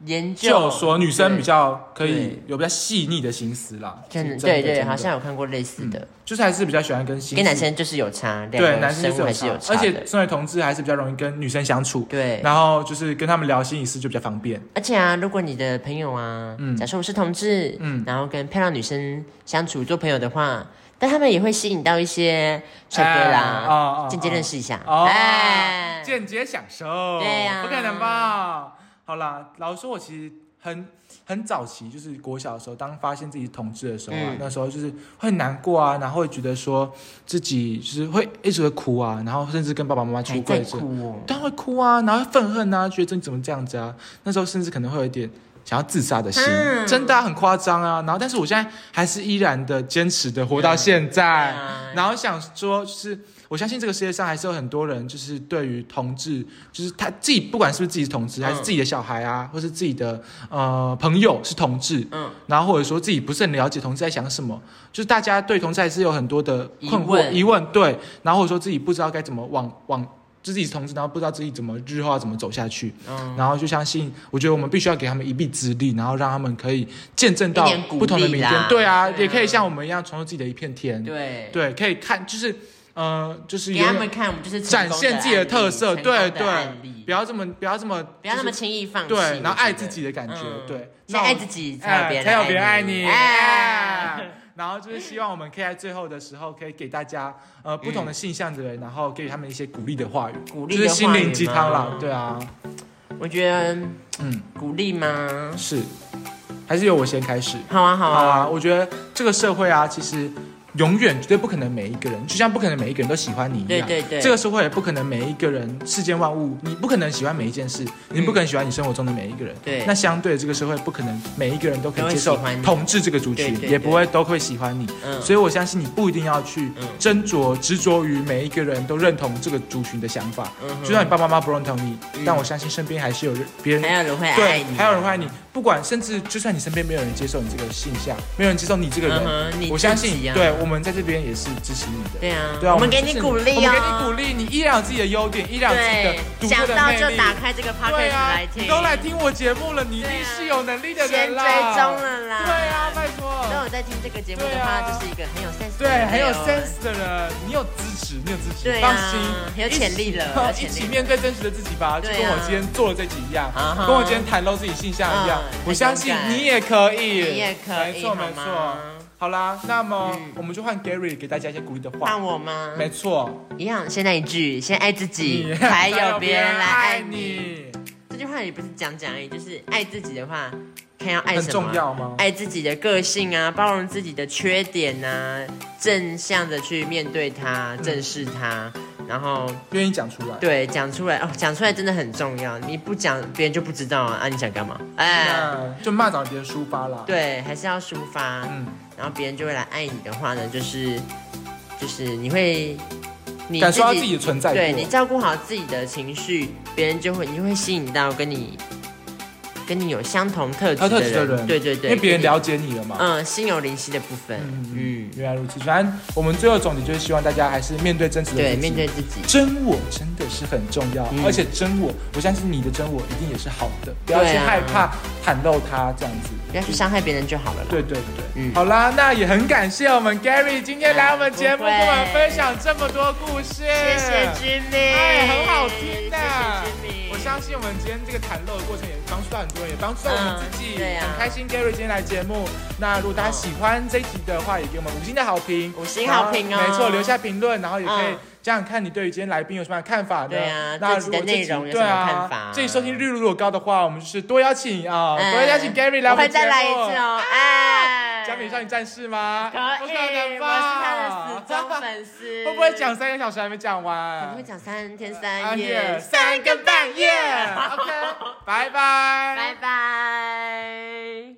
研究。说女生比较可以有比较细腻的心思啦。真的对对，好像有看过类似的，就是还是比较喜欢跟跟男生就是有差，对男生还是有差，而且身为同志还是比较容易跟女生相处，对，然后就是跟他们聊心理事就比较方便。而且啊，如果你的朋友啊，嗯，假设我是同志，嗯，然后跟漂亮女生相处做朋友的话。但他们也会吸引到一些帅哥啦，间接认识一下，哎，间接享受，对呀，不可能吧？好啦，老实说，我其实很很早期，就是国小的时候，当发现自己同志的时候啊，那时候就是会难过啊，然后会觉得说自己就是会一直会哭啊，然后甚至跟爸爸妈妈出柜，哭，当然会哭啊，然后愤恨啊，觉得你怎么这样子啊？那时候甚至可能会有一点。想要自杀的心，真的很夸张啊！然后，但是我现在还是依然的坚持的活到现在。然后想说，就是我相信这个世界上还是有很多人，就是对于同志，就是他自己不管是不是自己是同志，还是自己的小孩啊，或是自己的呃朋友是同志，嗯，然后或者说自己不是很了解同志在想什么，就是大家对同志还是有很多的困惑疑问，对，然后或者说自己不知道该怎么往往。自己是同志，然后不知道自己怎么日后要怎么走下去，然后就相信，我觉得我们必须要给他们一臂之力，然后让他们可以见证到不同的明天。对啊，也可以像我们一样重塑自己的一片天。对。对，可以看，就是呃，就是给他们看，我们就是展现自己的特色。对对，不要这么不要这么不要那么轻易放弃。对，然后爱自己的感觉。对，先爱自己，才有别人爱你。然后就是希望我们可以在最后的时候，可以给大家呃不同的性向的人，然后给予他们一些鼓励的话语，鼓励就是心灵鸡汤啦，对啊。我觉得，嗯，鼓励吗？是，还是由我先开始？好啊好啊，好啊。我觉得这个社会啊，其实。永远绝对不可能每一个人，就像不可能每一个人都喜欢你一样。对对对。这个社会也不可能每一个人，世间万物，你不可能喜欢每一件事，你不可能喜欢你生活中的每一个人。对。那相对这个社会不可能每一个人都可以接受统治这个族群，也不会都会喜欢你。嗯。所以我相信你不一定要去斟酌执着于每一个人都认同这个族群的想法。嗯。就算你爸爸妈妈不认同你，但我相信身边还是有人别人还有人会爱你，还有人会爱你。不管甚至就算你身边没有人接受你这个性向，没有人接受你这个人，我相信对我们在这边也是。支持你的，对啊，对啊，我们给你鼓励，我们给你鼓励，你依然有自己的优点，依然有自己的独特的魅力。想到就打开这个 podcast 来听，你都来听我节目了，你一定是有能力的人啦。先追踪了啦，对啊，拜托。都有在听这个节目的话，就是一个很有 sense，对，很有 sense 的人。你有支持，你有支持，放心，很有潜力了，一起面对真实的自己吧，就跟我今天做的这集一样，跟我今天袒露自己性向一样，我相信你也可以，你也可以，没错没错。好啦，那么我们就换 Gary 给大家一些鼓励的话。换我吗？没错，一样。现在一句，先爱自己，才 有别人来爱你。这句话也不是讲讲而已，就是爱自己的话，看要爱什么？很重要吗？爱自己的个性啊，包容自己的缺点啊，正向的去面对它，正视它，然后愿意讲出来。对，讲出来哦，讲出来真的很重要。你不讲，别人就不知道啊。啊，你想干嘛？哎，就骂找别人抒发啦。对，还是要抒发。嗯。然后别人就会来爱你的话呢，就是，就是你会，你感受到自己的存在，对你照顾好自己的情绪，别人就会，你就会吸引到跟你跟你有相同特质的人，对对对，因为别人了解你了嘛。嗯，心有灵犀的部分。嗯，原来如此。反正我们最后总结就是希望大家还是面对真实的自己，面对自己，真我真的是很重要。而且真我，我相信你的真我一定也是好的，不要去害怕袒露它这样子，不要去伤害别人就好了。对对对，嗯，好啦，那也很感谢我们 Gary 今天来我们节目跟我们分享这么多故事，谢谢 Jimmy，哎，很好听的。我相信我们今天这个袒露的过程也帮助到很多人，也帮助到我们自己，很开心 Gary 今天来节目。那如果大家喜欢这一集的话，也给我们五星的好评，五星好评哦，没错，留下评论，然后也可以。这样看你对于今天来宾有什么看法呢？对啊，那如果内容有什么看法？这己收听率如果高的话，我们就是多邀请啊，多邀请 Gary 来我们节目。再来一次哦，哎，加美少女战士吗？可以，我是他的死忠粉丝。会不会讲三个小时还没讲完？可能会讲三天三夜，三更半夜。OK，拜拜，拜拜。